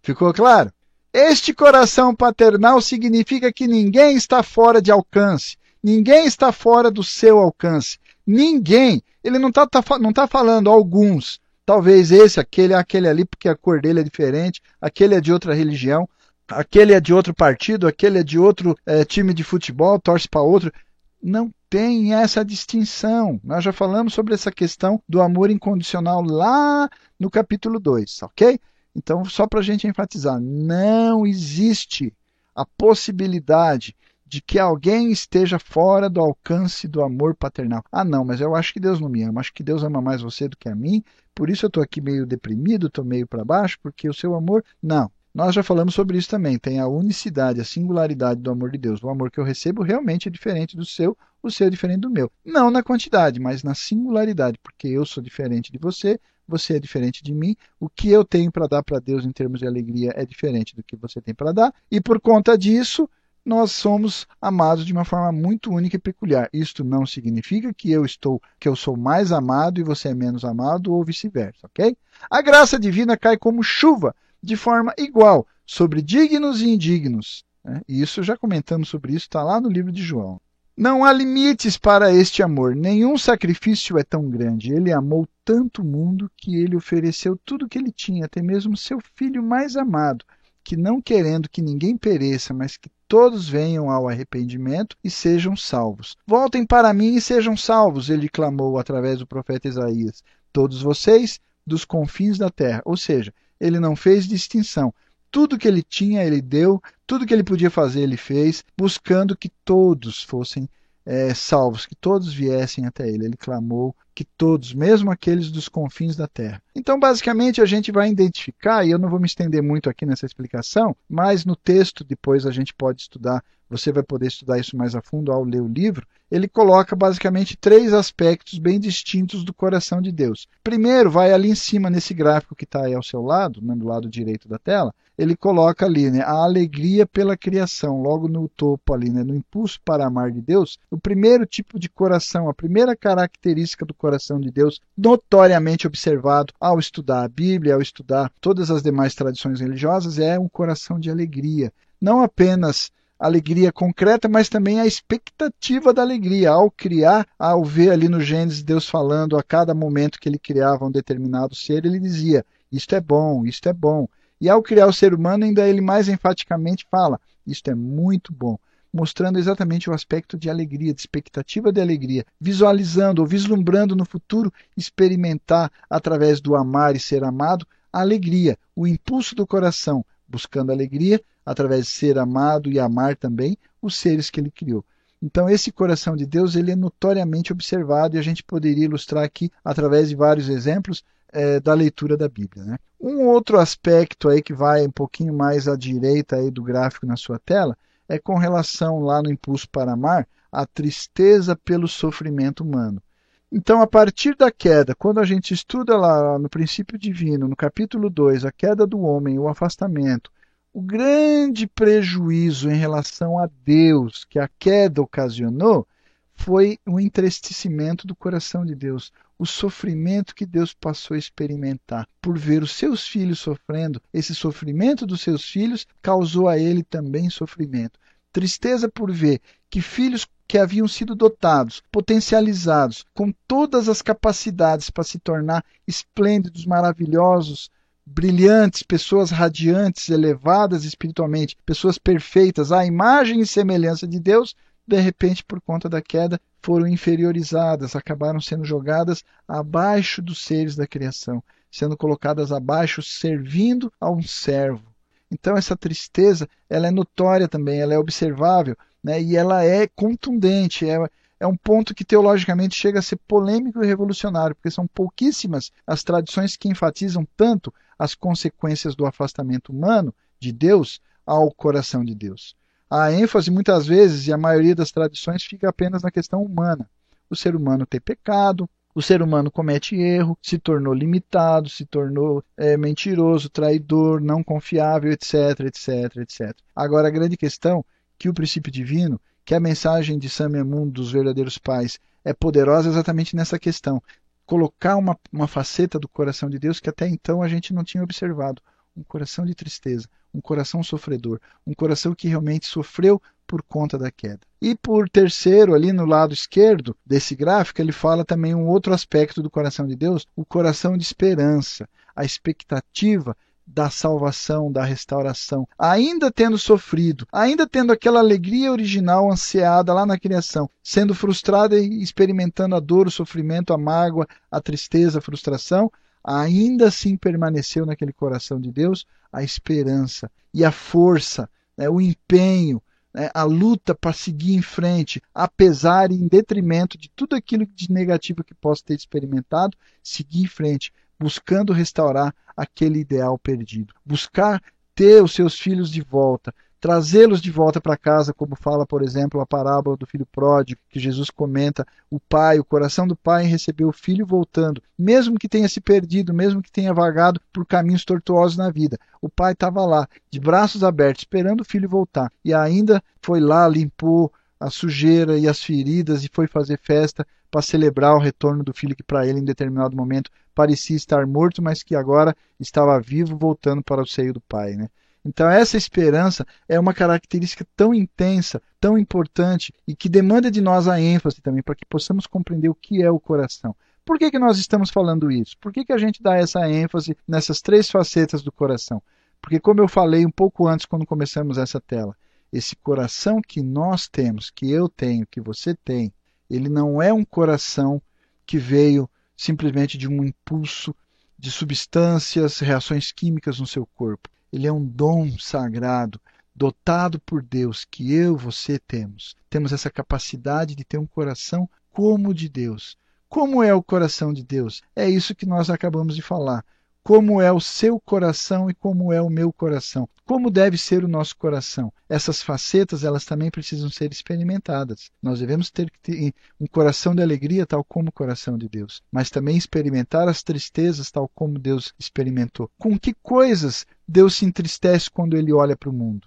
Ficou claro? Este coração paternal significa que ninguém está fora de alcance, ninguém está fora do seu alcance. Ninguém. Ele não está tá, não tá falando alguns. Talvez esse, aquele, aquele ali, porque a cor dele é diferente, aquele é de outra religião, aquele é de outro partido, aquele é de outro é, time de futebol, torce para outro. Não tem essa distinção. Nós já falamos sobre essa questão do amor incondicional lá no capítulo 2, ok? Então, só para a gente enfatizar, não existe a possibilidade de que alguém esteja fora do alcance do amor paternal. Ah, não, mas eu acho que Deus não me ama, acho que Deus ama mais você do que a mim, por isso eu estou aqui meio deprimido, estou meio para baixo, porque o seu amor. Não. Nós já falamos sobre isso também. Tem a unicidade, a singularidade do amor de Deus. O amor que eu recebo realmente é diferente do seu, o seu é diferente do meu. Não na quantidade, mas na singularidade, porque eu sou diferente de você, você é diferente de mim, o que eu tenho para dar para Deus em termos de alegria é diferente do que você tem para dar, e por conta disso, nós somos amados de uma forma muito única e peculiar. Isto não significa que eu estou, que eu sou mais amado e você é menos amado ou vice-versa, ok? A graça divina cai como chuva, de forma igual, sobre dignos e indignos. Né? Isso já comentamos sobre isso, está lá no livro de João. Não há limites para este amor. Nenhum sacrifício é tão grande. Ele amou tanto o mundo que ele ofereceu tudo o que ele tinha, até mesmo seu filho mais amado, que não querendo que ninguém pereça, mas que todos venham ao arrependimento e sejam salvos. Voltem para mim e sejam salvos, ele clamou através do profeta Isaías. Todos vocês dos confins da terra. Ou seja, ele não fez distinção. Tudo que ele tinha, ele deu, tudo que ele podia fazer, ele fez, buscando que todos fossem é, salvos, que todos viessem até ele. Ele clamou que todos, mesmo aqueles dos confins da terra. Então, basicamente, a gente vai identificar, e eu não vou me estender muito aqui nessa explicação, mas no texto depois a gente pode estudar, você vai poder estudar isso mais a fundo ao ler o livro. Ele coloca basicamente três aspectos bem distintos do coração de Deus. Primeiro, vai ali em cima nesse gráfico que está aí ao seu lado, né, do lado direito da tela, ele coloca ali, né, a alegria pela criação, logo no topo ali, né, no impulso para amar de Deus, o primeiro tipo de coração, a primeira característica do coração de Deus, notoriamente observado ao estudar a Bíblia, ao estudar todas as demais tradições religiosas, é um coração de alegria. Não apenas alegria concreta, mas também a expectativa da alegria ao criar, ao ver ali no Gênesis Deus falando a cada momento que ele criava um determinado ser, ele dizia: Isto é bom, isto é bom. E ao criar o ser humano, ainda ele mais enfaticamente fala: Isto é muito bom. Mostrando exatamente o aspecto de alegria, de expectativa de alegria, visualizando ou vislumbrando no futuro experimentar, através do amar e ser amado, a alegria, o impulso do coração, buscando alegria através de ser amado e amar também os seres que ele criou. Então esse coração de Deus ele é notoriamente observado e a gente poderia ilustrar aqui através de vários exemplos é, da leitura da Bíblia. Né? Um outro aspecto aí que vai um pouquinho mais à direita aí do gráfico na sua tela é com relação lá no impulso para amar, a tristeza pelo sofrimento humano. Então, a partir da queda, quando a gente estuda lá no princípio divino, no capítulo 2, a queda do homem, o afastamento, o grande prejuízo em relação a Deus que a queda ocasionou foi o entristecimento do coração de Deus, o sofrimento que Deus passou a experimentar por ver os seus filhos sofrendo. Esse sofrimento dos seus filhos causou a ele também sofrimento. Tristeza por ver que filhos que haviam sido dotados, potencializados, com todas as capacidades para se tornar esplêndidos, maravilhosos, brilhantes, pessoas radiantes, elevadas espiritualmente, pessoas perfeitas, à imagem e semelhança de Deus, de repente, por conta da queda, foram inferiorizadas, acabaram sendo jogadas abaixo dos seres da criação, sendo colocadas abaixo, servindo a um servo. Então essa tristeza, ela é notória também, ela é observável, né? E ela é contundente, é, é um ponto que teologicamente chega a ser polêmico e revolucionário, porque são pouquíssimas as tradições que enfatizam tanto as consequências do afastamento humano de Deus ao coração de Deus. A ênfase muitas vezes, e a maioria das tradições, fica apenas na questão humana. O ser humano tem pecado, o ser humano comete erro, se tornou limitado, se tornou é, mentiroso, traidor, não confiável, etc, etc, etc. Agora, a grande questão que o princípio divino, que a mensagem de Samemun dos verdadeiros pais é poderosa exatamente nessa questão. Colocar uma, uma faceta do coração de Deus que até então a gente não tinha observado. Um coração de tristeza, um coração sofredor, um coração que realmente sofreu por conta da queda. E por terceiro, ali no lado esquerdo desse gráfico, ele fala também um outro aspecto do coração de Deus, o coração de esperança, a expectativa da salvação, da restauração, ainda tendo sofrido, ainda tendo aquela alegria original ansiada lá na criação, sendo frustrada e experimentando a dor, o sofrimento, a mágoa, a tristeza, a frustração, ainda assim permaneceu naquele coração de Deus a esperança e a força, né, o empenho, né, a luta para seguir em frente, apesar e em detrimento de tudo aquilo de negativo que possa ter experimentado, seguir em frente, buscando restaurar aquele ideal perdido, buscar ter os seus filhos de volta, trazê-los de volta para casa, como fala, por exemplo, a parábola do filho pródigo, que Jesus comenta, o pai, o coração do pai em receber o filho voltando, mesmo que tenha se perdido, mesmo que tenha vagado por caminhos tortuosos na vida. O pai estava lá, de braços abertos, esperando o filho voltar, e ainda foi lá, limpou a sujeira e as feridas e foi fazer festa para celebrar o retorno do filho que para ele em determinado momento parecia estar morto, mas que agora estava vivo, voltando para o seio do pai, né? Então, essa esperança é uma característica tão intensa, tão importante e que demanda de nós a ênfase também, para que possamos compreender o que é o coração. Por que, que nós estamos falando isso? Por que, que a gente dá essa ênfase nessas três facetas do coração? Porque, como eu falei um pouco antes, quando começamos essa tela, esse coração que nós temos, que eu tenho, que você tem, ele não é um coração que veio simplesmente de um impulso de substâncias, reações químicas no seu corpo. Ele é um dom sagrado, dotado por Deus, que eu, você temos. Temos essa capacidade de ter um coração como o de Deus. Como é o coração de Deus? É isso que nós acabamos de falar como é o seu coração e como é o meu coração. Como deve ser o nosso coração? Essas facetas, elas também precisam ser experimentadas. Nós devemos ter um coração de alegria tal como o coração de Deus, mas também experimentar as tristezas tal como Deus experimentou. Com que coisas Deus se entristece quando ele olha para o mundo?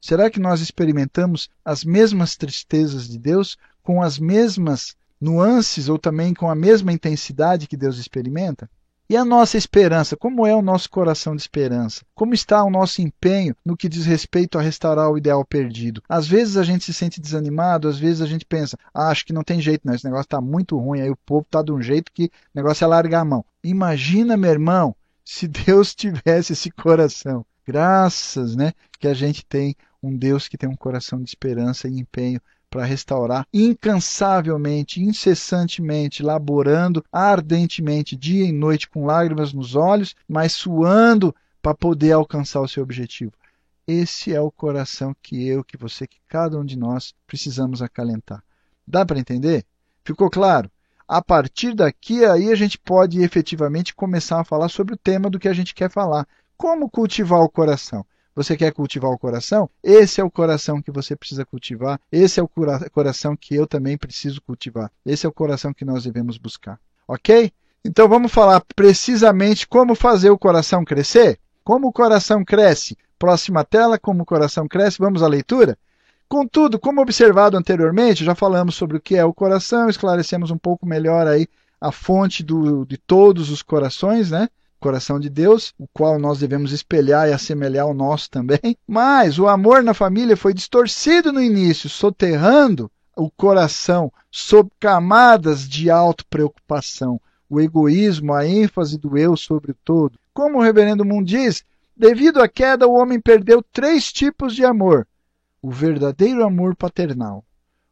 Será que nós experimentamos as mesmas tristezas de Deus com as mesmas nuances ou também com a mesma intensidade que Deus experimenta? E a nossa esperança? Como é o nosso coração de esperança? Como está o nosso empenho no que diz respeito a restaurar o ideal perdido? Às vezes a gente se sente desanimado, às vezes a gente pensa, ah, acho que não tem jeito, não, esse negócio está muito ruim, aí o povo está de um jeito que o negócio é largar a mão. Imagina, meu irmão, <laughs> se Deus tivesse esse coração. Graças, né, que a gente tem um Deus que tem um coração de esperança e empenho para restaurar incansavelmente, incessantemente, laborando ardentemente, dia e noite, com lágrimas nos olhos, mas suando para poder alcançar o seu objetivo. Esse é o coração que eu, que você, que cada um de nós precisamos acalentar. Dá para entender? Ficou claro? A partir daqui aí a gente pode efetivamente começar a falar sobre o tema do que a gente quer falar. Como cultivar o coração? Você quer cultivar o coração? Esse é o coração que você precisa cultivar. Esse é o coração que eu também preciso cultivar. Esse é o coração que nós devemos buscar. Ok? Então vamos falar precisamente como fazer o coração crescer? Como o coração cresce? Próxima tela, como o coração cresce. Vamos à leitura? Contudo, como observado anteriormente, já falamos sobre o que é o coração, esclarecemos um pouco melhor aí a fonte do, de todos os corações, né? Coração de Deus, o qual nós devemos espelhar e assemelhar ao nosso também. <laughs> Mas o amor na família foi distorcido no início, soterrando o coração sob camadas de auto-preocupação, o egoísmo, a ênfase do eu sobre o todo. Como o reverendo Moon diz, devido à queda, o homem perdeu três tipos de amor: o verdadeiro amor paternal,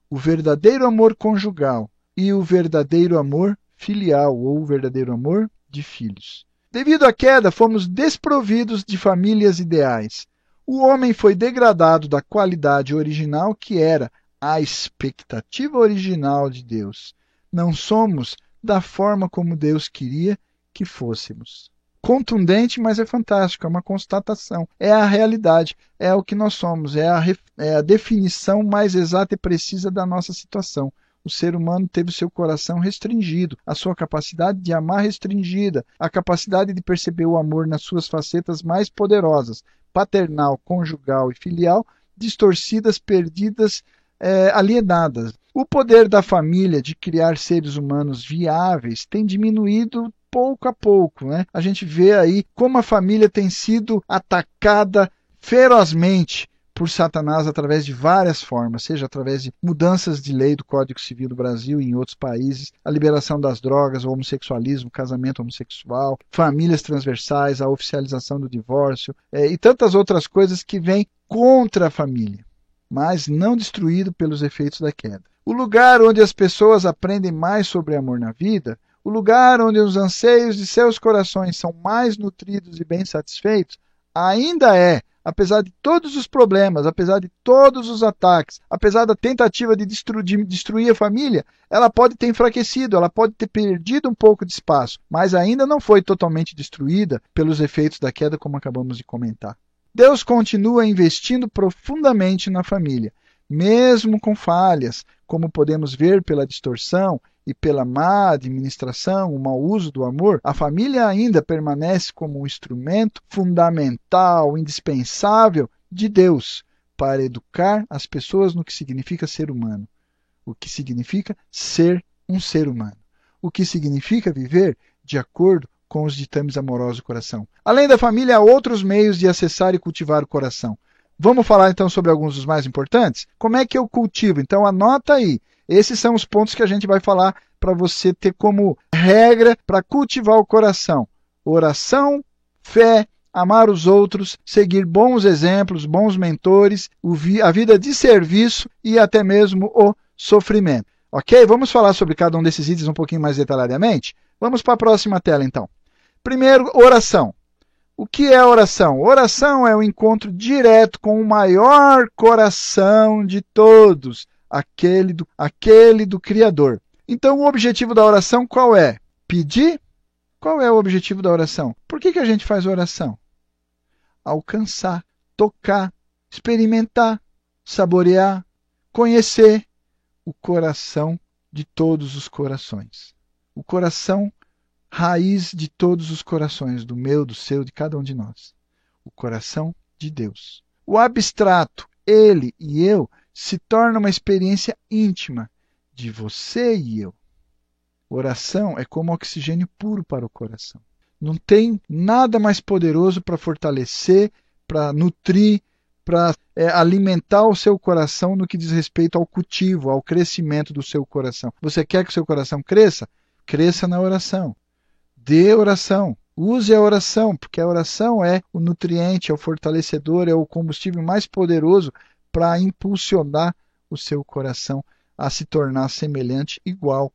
o verdadeiro amor conjugal e o verdadeiro amor filial ou o verdadeiro amor de filhos. Devido à queda, fomos desprovidos de famílias ideais. O homem foi degradado da qualidade original que era a expectativa original de Deus. Não somos da forma como Deus queria que fôssemos. Contundente, mas é fantástico, é uma constatação. É a realidade, é o que nós somos, é a, é a definição mais exata e precisa da nossa situação o ser humano teve o seu coração restringido, a sua capacidade de amar restringida, a capacidade de perceber o amor nas suas facetas mais poderosas, paternal, conjugal e filial, distorcidas, perdidas, é, alienadas. O poder da família de criar seres humanos viáveis tem diminuído pouco a pouco. Né? A gente vê aí como a família tem sido atacada ferozmente por Satanás através de várias formas, seja através de mudanças de lei do Código Civil do Brasil e em outros países, a liberação das drogas, o homossexualismo, casamento homossexual, famílias transversais, a oficialização do divórcio é, e tantas outras coisas que vêm contra a família, mas não destruído pelos efeitos da queda. O lugar onde as pessoas aprendem mais sobre amor na vida o lugar onde os anseios de seus corações são mais nutridos e bem satisfeitos, ainda é apesar de todos os problemas, apesar de todos os ataques, apesar da tentativa de, destru de destruir a família, ela pode ter enfraquecido, ela pode ter perdido um pouco de espaço, mas ainda não foi totalmente destruída pelos efeitos da queda, como acabamos de comentar. Deus continua investindo profundamente na família, mesmo com falhas, como podemos ver pela distorção e pela má administração, o mau uso do amor, a família ainda permanece como um instrumento fundamental, indispensável de Deus para educar as pessoas no que significa ser humano, o que significa ser um ser humano, o que significa viver de acordo com os ditames amorosos do coração. Além da família, há outros meios de acessar e cultivar o coração. Vamos falar então sobre alguns dos mais importantes? Como é que eu cultivo? Então anota aí. Esses são os pontos que a gente vai falar para você ter como regra para cultivar o coração: oração, fé, amar os outros, seguir bons exemplos, bons mentores, a vida de serviço e até mesmo o sofrimento. Ok? Vamos falar sobre cada um desses itens um pouquinho mais detalhadamente? Vamos para a próxima tela então. Primeiro, oração. O que é oração? Oração é o encontro direto com o maior coração de todos, aquele do, aquele do Criador. Então, o objetivo da oração qual é? Pedir? Qual é o objetivo da oração? Por que, que a gente faz oração? Alcançar, tocar, experimentar, saborear, conhecer o coração de todos os corações. O coração raiz de todos os corações, do meu, do seu, de cada um de nós. O coração de Deus. O abstrato, ele e eu, se torna uma experiência íntima de você e eu. Oração é como oxigênio puro para o coração. Não tem nada mais poderoso para fortalecer, para nutrir, para é, alimentar o seu coração no que diz respeito ao cultivo, ao crescimento do seu coração. Você quer que o seu coração cresça? Cresça na oração. Dê oração. Use a oração, porque a oração é o nutriente, é o fortalecedor, é o combustível mais poderoso para impulsionar o seu coração a se tornar semelhante, igual,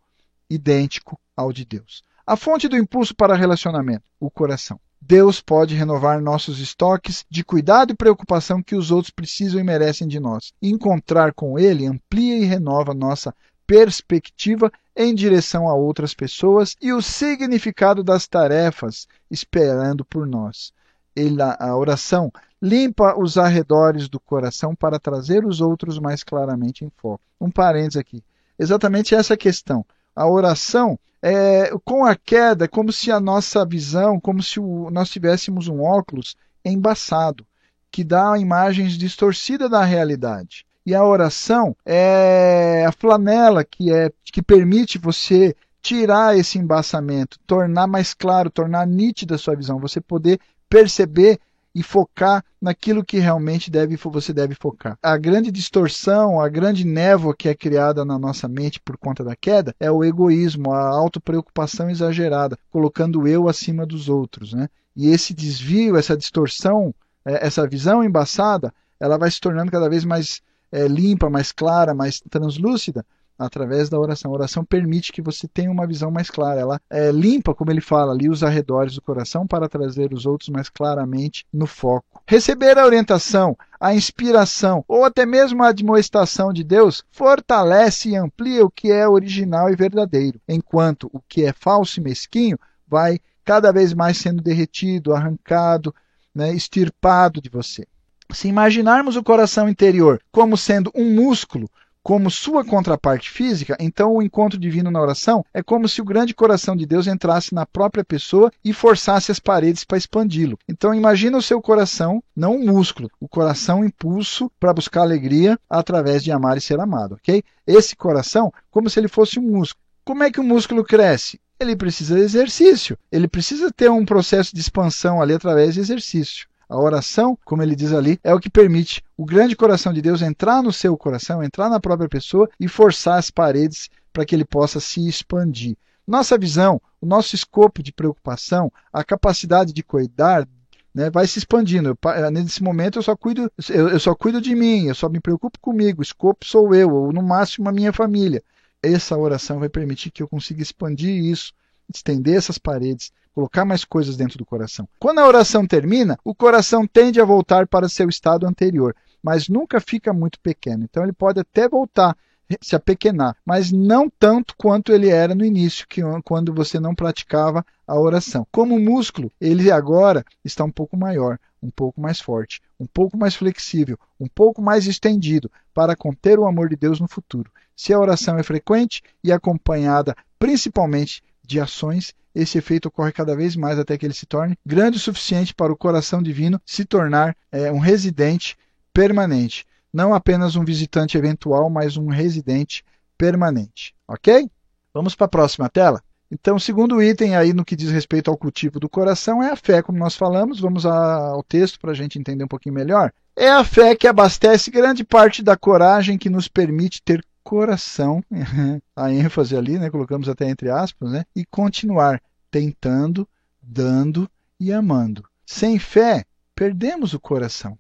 idêntico ao de Deus. A fonte do impulso para relacionamento, o coração. Deus pode renovar nossos estoques de cuidado e preocupação que os outros precisam e merecem de nós. Encontrar com Ele amplia e renova nossa perspectiva em direção a outras pessoas e o significado das tarefas esperando por nós. Ele, a oração limpa os arredores do coração para trazer os outros mais claramente em foco. Um parênteses aqui. Exatamente essa questão. A oração é com a queda, como se a nossa visão, como se o, nós tivéssemos um óculos embaçado, que dá imagens distorcidas da realidade. E a oração é a flanela que é que permite você tirar esse embaçamento, tornar mais claro, tornar nítida a sua visão, você poder perceber e focar naquilo que realmente deve, você deve focar. A grande distorção, a grande névoa que é criada na nossa mente por conta da queda é o egoísmo, a autopreocupação exagerada, colocando o eu acima dos outros. Né? E esse desvio, essa distorção, é, essa visão embaçada, ela vai se tornando cada vez mais é, limpa, mais clara, mais translúcida, através da oração. A oração permite que você tenha uma visão mais clara. Ela é, limpa, como ele fala ali, os arredores do coração para trazer os outros mais claramente no foco. Receber a orientação, a inspiração ou até mesmo a admoestação de Deus fortalece e amplia o que é original e verdadeiro, enquanto o que é falso e mesquinho vai cada vez mais sendo derretido, arrancado, né, extirpado de você. Se imaginarmos o coração interior como sendo um músculo, como sua contraparte física, então o encontro divino na oração é como se o grande coração de Deus entrasse na própria pessoa e forçasse as paredes para expandi-lo. Então imagina o seu coração, não um músculo, o coração impulso para buscar alegria através de amar e ser amado, ok? Esse coração, como se ele fosse um músculo. Como é que o músculo cresce? Ele precisa de exercício. Ele precisa ter um processo de expansão ali através de exercício. A oração, como ele diz ali, é o que permite o grande coração de Deus entrar no seu coração, entrar na própria pessoa e forçar as paredes para que ele possa se expandir. Nossa visão, o nosso escopo de preocupação, a capacidade de cuidar, né, vai se expandindo. Eu, eh, nesse momento eu só cuido, eu, eu, só cuido de mim, eu só me preocupo comigo. O escopo sou eu, ou no máximo a minha família. Essa oração vai permitir que eu consiga expandir isso, estender essas paredes colocar mais coisas dentro do coração. Quando a oração termina, o coração tende a voltar para seu estado anterior, mas nunca fica muito pequeno. Então ele pode até voltar se apequenar, mas não tanto quanto ele era no início, que, quando você não praticava a oração. Como músculo, ele agora está um pouco maior, um pouco mais forte, um pouco mais flexível, um pouco mais estendido para conter o amor de Deus no futuro. Se a oração é frequente e acompanhada principalmente de ações, esse efeito ocorre cada vez mais até que ele se torne grande o suficiente para o coração divino se tornar é, um residente permanente. Não apenas um visitante eventual, mas um residente permanente. Ok? Vamos para a próxima tela? Então, o segundo item aí no que diz respeito ao cultivo do coração é a fé, como nós falamos. Vamos ao texto para a gente entender um pouquinho melhor. É a fé que abastece grande parte da coragem que nos permite ter coração, <laughs> a ênfase ali, né, colocamos até entre aspas, né, e continuar tentando, dando e amando. Sem fé, perdemos o coração.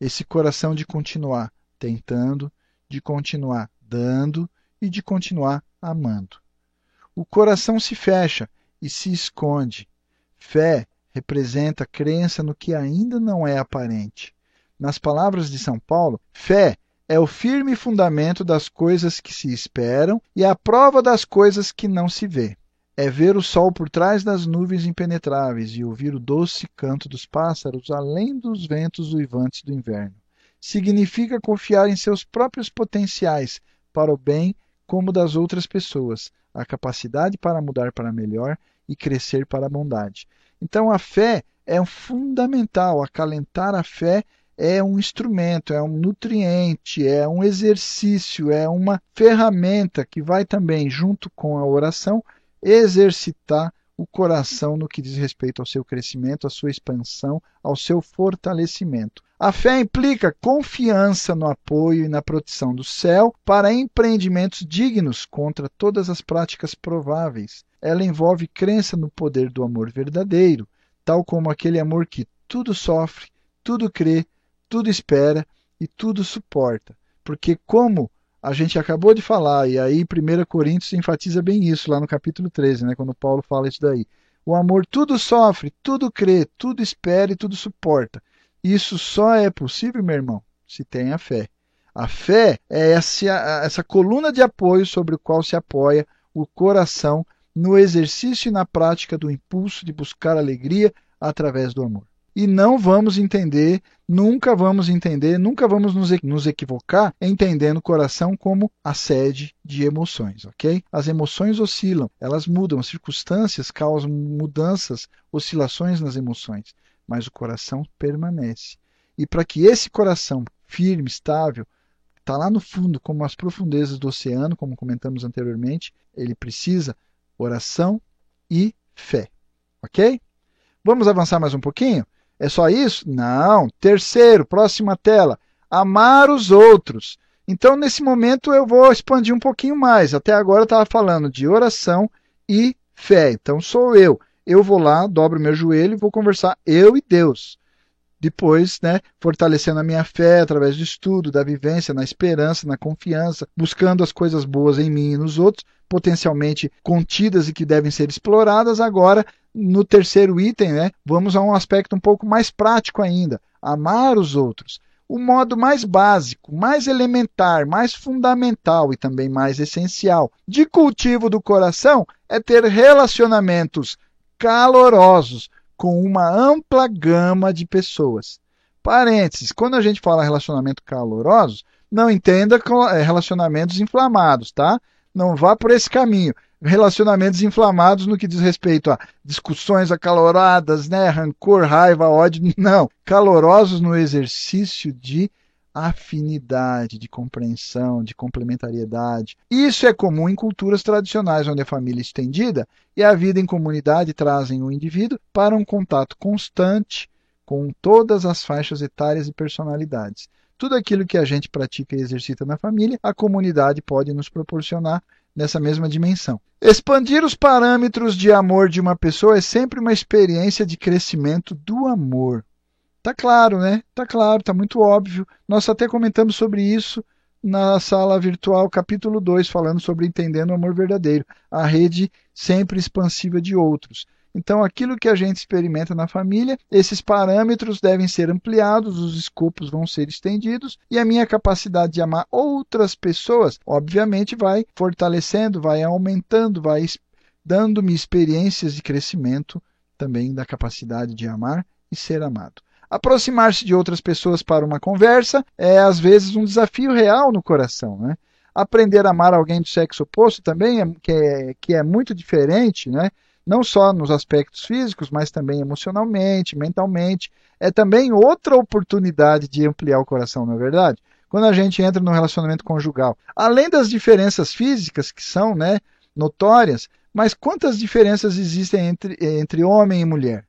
Esse coração de continuar tentando, de continuar dando e de continuar amando. O coração se fecha e se esconde. Fé representa crença no que ainda não é aparente. Nas palavras de São Paulo, fé é o firme fundamento das coisas que se esperam e a prova das coisas que não se vê. É ver o sol por trás das nuvens impenetráveis e ouvir o doce canto dos pássaros além dos ventos uivantes do inverno. Significa confiar em seus próprios potenciais para o bem como das outras pessoas, a capacidade para mudar para melhor e crescer para a bondade. Então a fé é fundamental, acalentar a fé é um instrumento, é um nutriente, é um exercício, é uma ferramenta que vai também, junto com a oração, exercitar o coração no que diz respeito ao seu crescimento, à sua expansão, ao seu fortalecimento. A fé implica confiança no apoio e na proteção do céu para empreendimentos dignos contra todas as práticas prováveis. Ela envolve crença no poder do amor verdadeiro, tal como aquele amor que tudo sofre, tudo crê, tudo espera e tudo suporta. Porque, como a gente acabou de falar, e aí 1 Coríntios enfatiza bem isso, lá no capítulo 13, né, quando Paulo fala isso daí. O amor tudo sofre, tudo crê, tudo espera e tudo suporta. Isso só é possível, meu irmão, se tem a fé. A fé é essa, essa coluna de apoio sobre o qual se apoia o coração no exercício e na prática do impulso de buscar alegria através do amor e não vamos entender, nunca vamos entender, nunca vamos nos equivocar entendendo o coração como a sede de emoções, ok? As emoções oscilam, elas mudam, as circunstâncias causam mudanças, oscilações nas emoções, mas o coração permanece. E para que esse coração firme, estável, está lá no fundo, como as profundezas do oceano, como comentamos anteriormente, ele precisa oração e fé, ok? Vamos avançar mais um pouquinho? É só isso? Não. Terceiro, próxima tela. Amar os outros. Então, nesse momento, eu vou expandir um pouquinho mais. Até agora eu estava falando de oração e fé. Então, sou eu. Eu vou lá, dobro meu joelho e vou conversar eu e Deus. depois, né, fortalecendo a minha fé através do estudo, da vivência, na esperança, na confiança, buscando as coisas boas em mim e nos outros, potencialmente contidas e que devem ser exploradas. Agora, no terceiro item, né, vamos a um aspecto um pouco mais prático ainda: amar os outros. O modo mais básico, mais elementar, mais fundamental e também mais essencial de cultivo do coração é ter relacionamentos calorosos com uma ampla gama de pessoas. Parênteses, quando a gente fala relacionamento calorosos, não entenda é, relacionamentos inflamados, tá? Não vá por esse caminho. Relacionamentos inflamados no que diz respeito a discussões acaloradas, né? Rancor, raiva, ódio. Não. Calorosos no exercício de afinidade, de compreensão, de complementariedade. Isso é comum em culturas tradicionais, onde a família estendida e a vida em comunidade trazem o indivíduo para um contato constante com todas as faixas etárias e personalidades. Tudo aquilo que a gente pratica e exercita na família, a comunidade pode nos proporcionar nessa mesma dimensão. Expandir os parâmetros de amor de uma pessoa é sempre uma experiência de crescimento do amor. Tá claro, né? Tá claro, tá muito óbvio. Nós até comentamos sobre isso na sala virtual, capítulo 2, falando sobre entendendo o amor verdadeiro, a rede sempre expansiva de outros. Então, aquilo que a gente experimenta na família, esses parâmetros devem ser ampliados, os escopos vão ser estendidos e a minha capacidade de amar outras pessoas, obviamente, vai fortalecendo, vai aumentando, vai dando-me experiências de crescimento também da capacidade de amar e ser amado. Aproximar-se de outras pessoas para uma conversa é, às vezes, um desafio real no coração. Né? Aprender a amar alguém do sexo oposto também, é, que, é, que é muito diferente, né? Não só nos aspectos físicos, mas também emocionalmente, mentalmente. É também outra oportunidade de ampliar o coração, não é verdade? Quando a gente entra no relacionamento conjugal. Além das diferenças físicas, que são né, notórias, mas quantas diferenças existem entre, entre homem e mulher?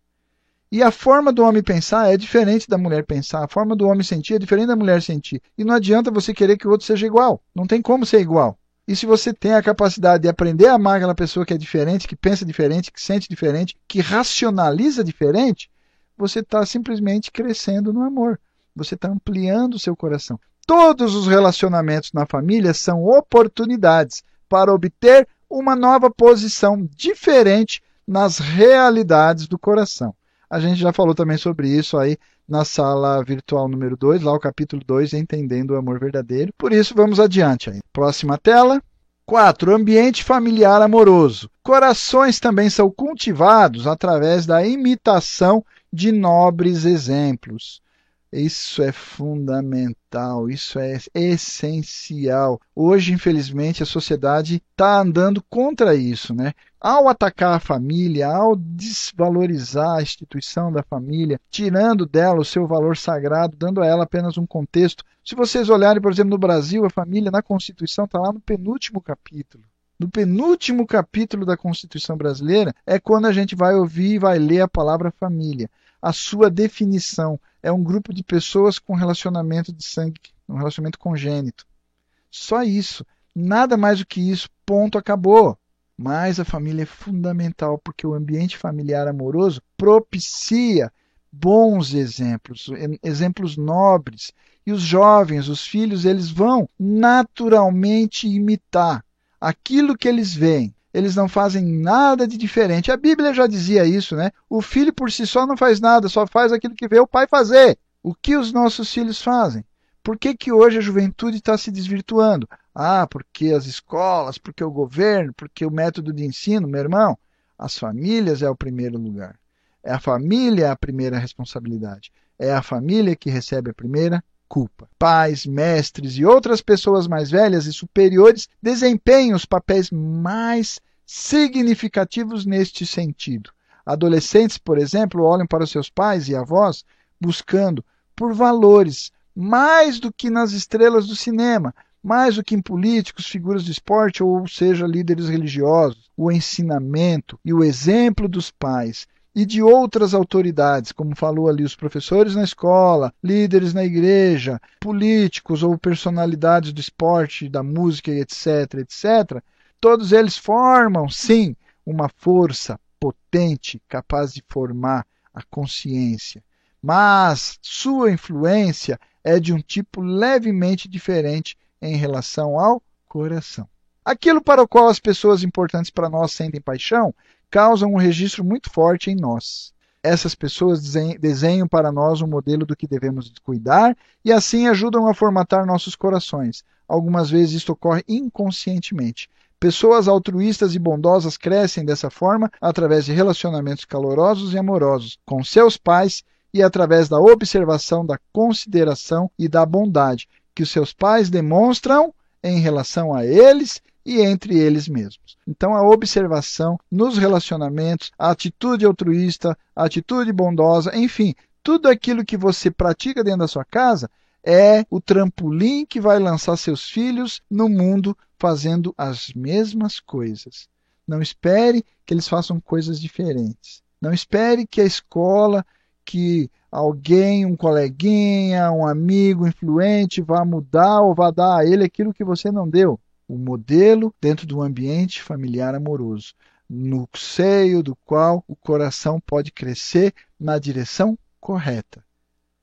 E a forma do homem pensar é diferente da mulher pensar, a forma do homem sentir é diferente da mulher sentir. E não adianta você querer que o outro seja igual. Não tem como ser igual. E se você tem a capacidade de aprender a amar aquela pessoa que é diferente, que pensa diferente, que sente diferente, que racionaliza diferente, você está simplesmente crescendo no amor. Você está ampliando o seu coração. Todos os relacionamentos na família são oportunidades para obter uma nova posição diferente nas realidades do coração. A gente já falou também sobre isso aí na sala virtual número 2, lá o capítulo 2, Entendendo o Amor Verdadeiro. Por isso, vamos adiante aí. Próxima tela. 4. Ambiente familiar amoroso. Corações também são cultivados através da imitação de nobres exemplos. Isso é fundamental, isso é essencial. Hoje, infelizmente, a sociedade está andando contra isso, né? Ao atacar a família, ao desvalorizar a instituição da família, tirando dela o seu valor sagrado, dando a ela apenas um contexto. Se vocês olharem, por exemplo, no Brasil, a família na Constituição está lá no penúltimo capítulo. No penúltimo capítulo da Constituição brasileira é quando a gente vai ouvir e vai ler a palavra família a sua definição é um grupo de pessoas com relacionamento de sangue, um relacionamento congênito. Só isso. Nada mais do que isso. Ponto, acabou. Mas a família é fundamental porque o ambiente familiar amoroso propicia bons exemplos, exemplos nobres. E os jovens, os filhos, eles vão naturalmente imitar aquilo que eles veem eles não fazem nada de diferente. A Bíblia já dizia isso, né? O filho por si só não faz nada, só faz aquilo que vê o pai fazer. O que os nossos filhos fazem? Por que, que hoje a juventude está se desvirtuando? Ah, porque as escolas, porque o governo, porque o método de ensino, meu irmão, as famílias é o primeiro lugar. É a família a primeira responsabilidade. É a família que recebe a primeira culpa. Pais, mestres e outras pessoas mais velhas e superiores desempenham os papéis mais significativos neste sentido. Adolescentes, por exemplo, olham para seus pais e avós buscando por valores mais do que nas estrelas do cinema, mais do que em políticos, figuras de esporte ou seja, líderes religiosos, o ensinamento e o exemplo dos pais e de outras autoridades, como falou ali os professores na escola, líderes na igreja, políticos ou personalidades do esporte, da música, etc, etc, todos eles formam, sim, uma força potente capaz de formar a consciência. mas sua influência é de um tipo levemente diferente em relação ao coração. Aquilo para o qual as pessoas importantes para nós sentem paixão causam um registro muito forte em nós. Essas pessoas desenham para nós um modelo do que devemos cuidar e assim ajudam a formatar nossos corações. Algumas vezes isto ocorre inconscientemente. Pessoas altruístas e bondosas crescem dessa forma através de relacionamentos calorosos e amorosos com seus pais e através da observação da consideração e da bondade que os seus pais demonstram em relação a eles e entre eles mesmos. Então, a observação nos relacionamentos, a atitude altruísta, a atitude bondosa, enfim, tudo aquilo que você pratica dentro da sua casa é o trampolim que vai lançar seus filhos no mundo fazendo as mesmas coisas. Não espere que eles façam coisas diferentes. Não espere que a escola, que alguém, um coleguinha, um amigo influente vá mudar ou vá dar a ele aquilo que você não deu o modelo dentro do ambiente familiar amoroso, no seio do qual o coração pode crescer na direção correta.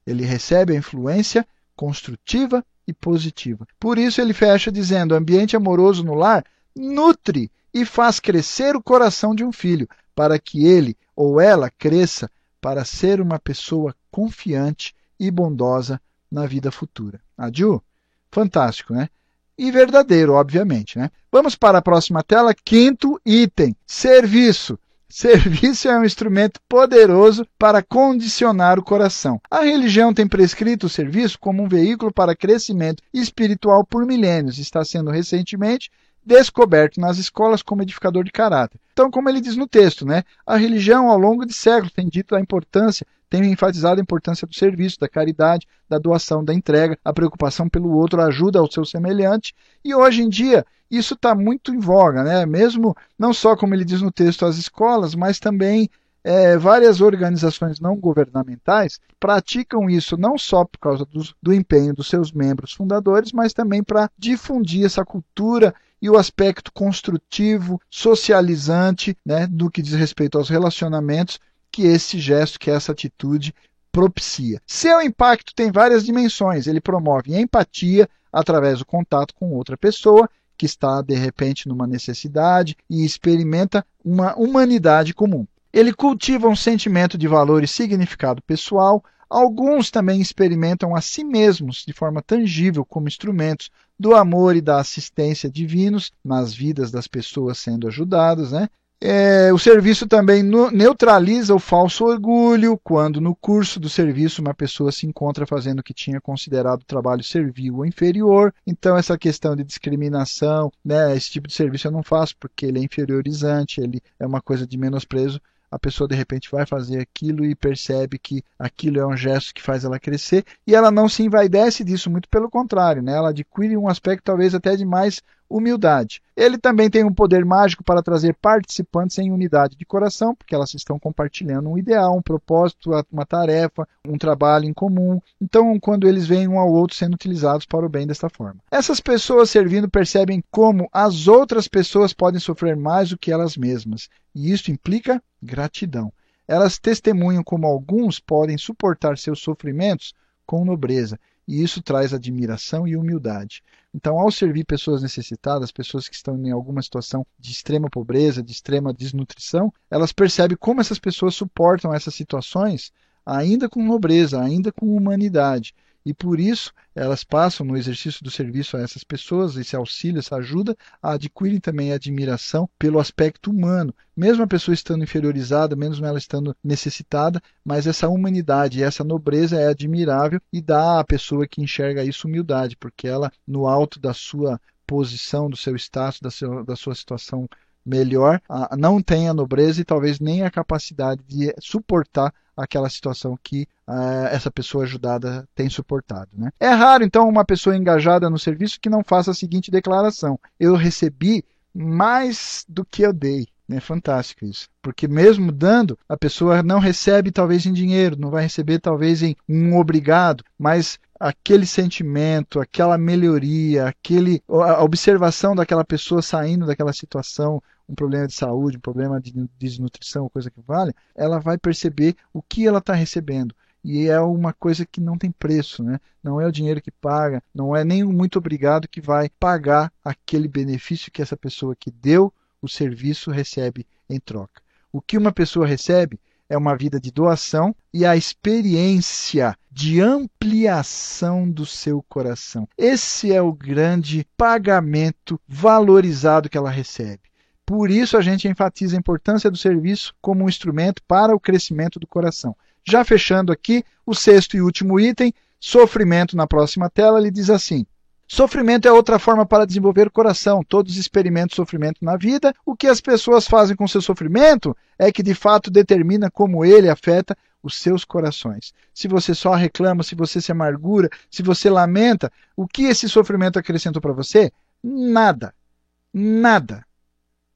Ele recebe a influência construtiva e positiva. Por isso ele fecha dizendo: o ambiente amoroso no lar nutre e faz crescer o coração de um filho, para que ele ou ela cresça para ser uma pessoa confiante e bondosa na vida futura. Adju? Fantástico, né? e verdadeiro, obviamente. Né? Vamos para a próxima tela. Quinto item: serviço. Serviço é um instrumento poderoso para condicionar o coração. A religião tem prescrito o serviço como um veículo para crescimento espiritual por milênios. Está sendo recentemente descoberto nas escolas como edificador de caráter. Então, como ele diz no texto, né, a religião ao longo de séculos tem dito a importância, tem enfatizado a importância do serviço, da caridade, da doação, da entrega, a preocupação pelo outro, a ajuda ao seu semelhante. E hoje em dia isso está muito em voga, né? Mesmo não só como ele diz no texto as escolas, mas também é, várias organizações não governamentais praticam isso não só por causa do, do empenho dos seus membros fundadores, mas também para difundir essa cultura e o aspecto construtivo, socializante, né, do que diz respeito aos relacionamentos, que esse gesto, que essa atitude propicia. Seu impacto tem várias dimensões. Ele promove empatia através do contato com outra pessoa que está de repente numa necessidade e experimenta uma humanidade comum. Ele cultiva um sentimento de valor e significado pessoal, Alguns também experimentam a si mesmos de forma tangível como instrumentos do amor e da assistência divinos nas vidas das pessoas sendo ajudadas, né? É, o serviço também no, neutraliza o falso orgulho, quando no curso do serviço uma pessoa se encontra fazendo o que tinha considerado trabalho servil ou inferior. Então, essa questão de discriminação, né, esse tipo de serviço eu não faço porque ele é inferiorizante, ele é uma coisa de menosprezo a pessoa de repente vai fazer aquilo e percebe que aquilo é um gesto que faz ela crescer e ela não se envaidece disso, muito pelo contrário, né? ela adquire um aspecto talvez até de mais humildade. Ele também tem um poder mágico para trazer participantes em unidade de coração, porque elas estão compartilhando um ideal, um propósito, uma tarefa, um trabalho em comum. Então, quando eles veem um ao outro sendo utilizados para o bem desta forma. Essas pessoas servindo percebem como as outras pessoas podem sofrer mais do que elas mesmas, e isso implica gratidão. Elas testemunham como alguns podem suportar seus sofrimentos com nobreza, e isso traz admiração e humildade. Então, ao servir pessoas necessitadas, pessoas que estão em alguma situação de extrema pobreza, de extrema desnutrição, elas percebem como essas pessoas suportam essas situações ainda com nobreza, ainda com humanidade. E por isso elas passam no exercício do serviço a essas pessoas, esse auxílio, essa ajuda, a adquirirem também admiração pelo aspecto humano. Mesmo a pessoa estando inferiorizada, mesmo ela estando necessitada, mas essa humanidade, essa nobreza é admirável e dá à pessoa que enxerga isso humildade, porque ela, no alto da sua posição, do seu status, da, da sua situação melhor, não tem a nobreza e talvez nem a capacidade de suportar aquela situação que uh, essa pessoa ajudada tem suportado. Né? É raro, então, uma pessoa engajada no serviço que não faça a seguinte declaração: Eu recebi mais do que eu dei. É fantástico isso. Porque mesmo dando, a pessoa não recebe talvez em dinheiro, não vai receber talvez em um obrigado, mas aquele sentimento, aquela melhoria, aquele a observação daquela pessoa saindo daquela situação, um problema de saúde, um problema de desnutrição, coisa que vale, ela vai perceber o que ela está recebendo. e é uma coisa que não tem preço, né? Não é o dinheiro que paga, não é nem o muito obrigado que vai pagar aquele benefício que essa pessoa que deu o serviço recebe em troca. O que uma pessoa recebe é uma vida de doação e a experiência de ampliação do seu coração. Esse é o grande pagamento valorizado que ela recebe. Por isso a gente enfatiza a importância do serviço como um instrumento para o crescimento do coração. Já fechando aqui, o sexto e último item, sofrimento na próxima tela, ele diz assim: Sofrimento é outra forma para desenvolver o coração. Todos experimentam sofrimento na vida. O que as pessoas fazem com seu sofrimento é que de fato determina como ele afeta os seus corações. Se você só reclama, se você se amargura, se você lamenta, o que esse sofrimento acrescentou para você? Nada. Nada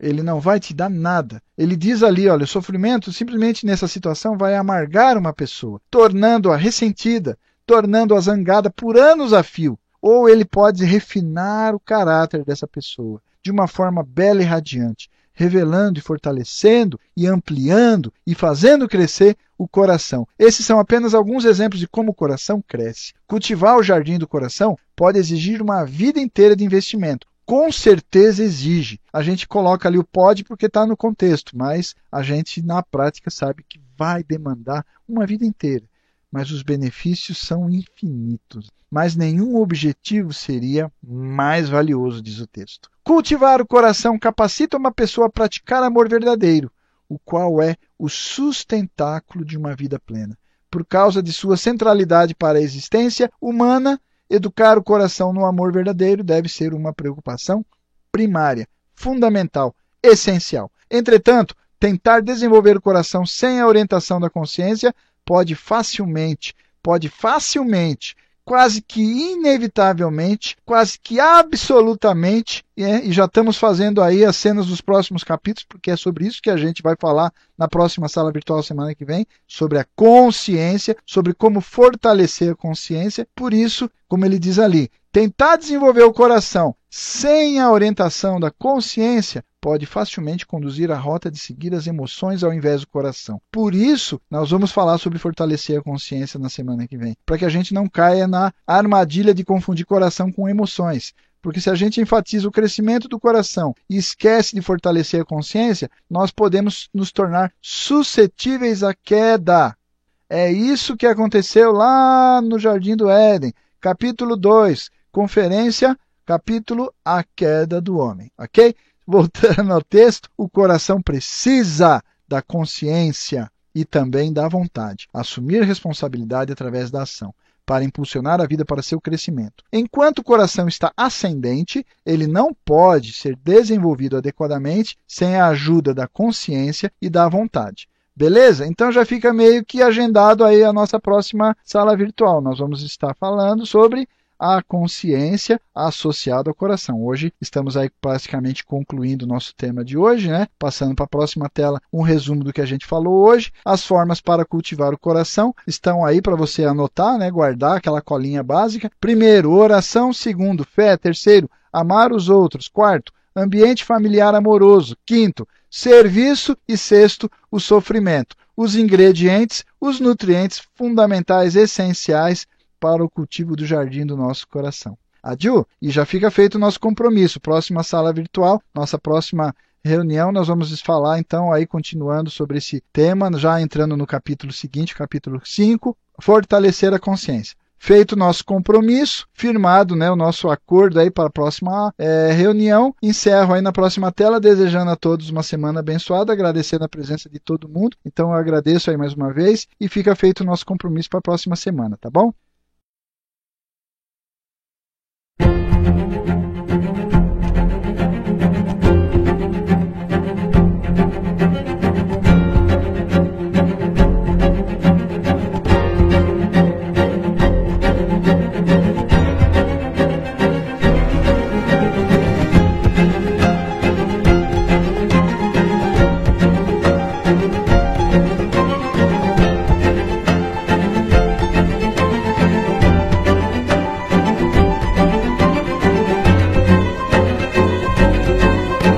ele não vai te dar nada. Ele diz ali, olha, o sofrimento simplesmente nessa situação vai amargar uma pessoa, tornando-a ressentida, tornando-a zangada por anos a fio. Ou ele pode refinar o caráter dessa pessoa de uma forma bela e radiante, revelando e fortalecendo e ampliando e fazendo crescer o coração. Esses são apenas alguns exemplos de como o coração cresce. Cultivar o jardim do coração pode exigir uma vida inteira de investimento, com certeza exige. A gente coloca ali o pode porque está no contexto, mas a gente na prática sabe que vai demandar uma vida inteira. Mas os benefícios são infinitos. Mas nenhum objetivo seria mais valioso, diz o texto. Cultivar o coração capacita uma pessoa a praticar amor verdadeiro, o qual é o sustentáculo de uma vida plena. Por causa de sua centralidade para a existência humana, Educar o coração no amor verdadeiro deve ser uma preocupação primária, fundamental, essencial. Entretanto, tentar desenvolver o coração sem a orientação da consciência pode facilmente, pode facilmente quase que inevitavelmente, quase que absolutamente, é, e já estamos fazendo aí as cenas dos próximos capítulos, porque é sobre isso que a gente vai falar na próxima sala virtual semana que vem, sobre a consciência, sobre como fortalecer a consciência. Por isso, como ele diz ali, tentar desenvolver o coração sem a orientação da consciência pode facilmente conduzir a rota de seguir as emoções ao invés do coração. Por isso, nós vamos falar sobre fortalecer a consciência na semana que vem, para que a gente não caia na armadilha de confundir coração com emoções. Porque se a gente enfatiza o crescimento do coração e esquece de fortalecer a consciência, nós podemos nos tornar suscetíveis à queda. É isso que aconteceu lá no Jardim do Éden, capítulo 2, conferência, capítulo A Queda do Homem, ok? Voltando ao texto, o coração precisa da consciência e também da vontade, assumir responsabilidade através da ação, para impulsionar a vida para seu crescimento. Enquanto o coração está ascendente, ele não pode ser desenvolvido adequadamente sem a ajuda da consciência e da vontade. Beleza? Então já fica meio que agendado aí a nossa próxima sala virtual. Nós vamos estar falando sobre a consciência associada ao coração. Hoje estamos aí praticamente concluindo o nosso tema de hoje, né? Passando para a próxima tela um resumo do que a gente falou hoje. As formas para cultivar o coração estão aí para você anotar, né? Guardar aquela colinha básica. Primeiro, oração. Segundo, fé. Terceiro, amar os outros. Quarto, ambiente familiar amoroso. Quinto, serviço. E sexto, o sofrimento. Os ingredientes, os nutrientes fundamentais, essenciais para o cultivo do jardim do nosso coração. Adiu? E já fica feito o nosso compromisso. Próxima sala virtual, nossa próxima reunião, nós vamos falar então aí continuando sobre esse tema, já entrando no capítulo seguinte, capítulo 5, fortalecer a consciência. Feito o nosso compromisso, firmado né, o nosso acordo aí para a próxima é, reunião, encerro aí na próxima tela, desejando a todos uma semana abençoada, agradecendo a presença de todo mundo. Então eu agradeço aí mais uma vez e fica feito o nosso compromisso para a próxima semana, tá bom?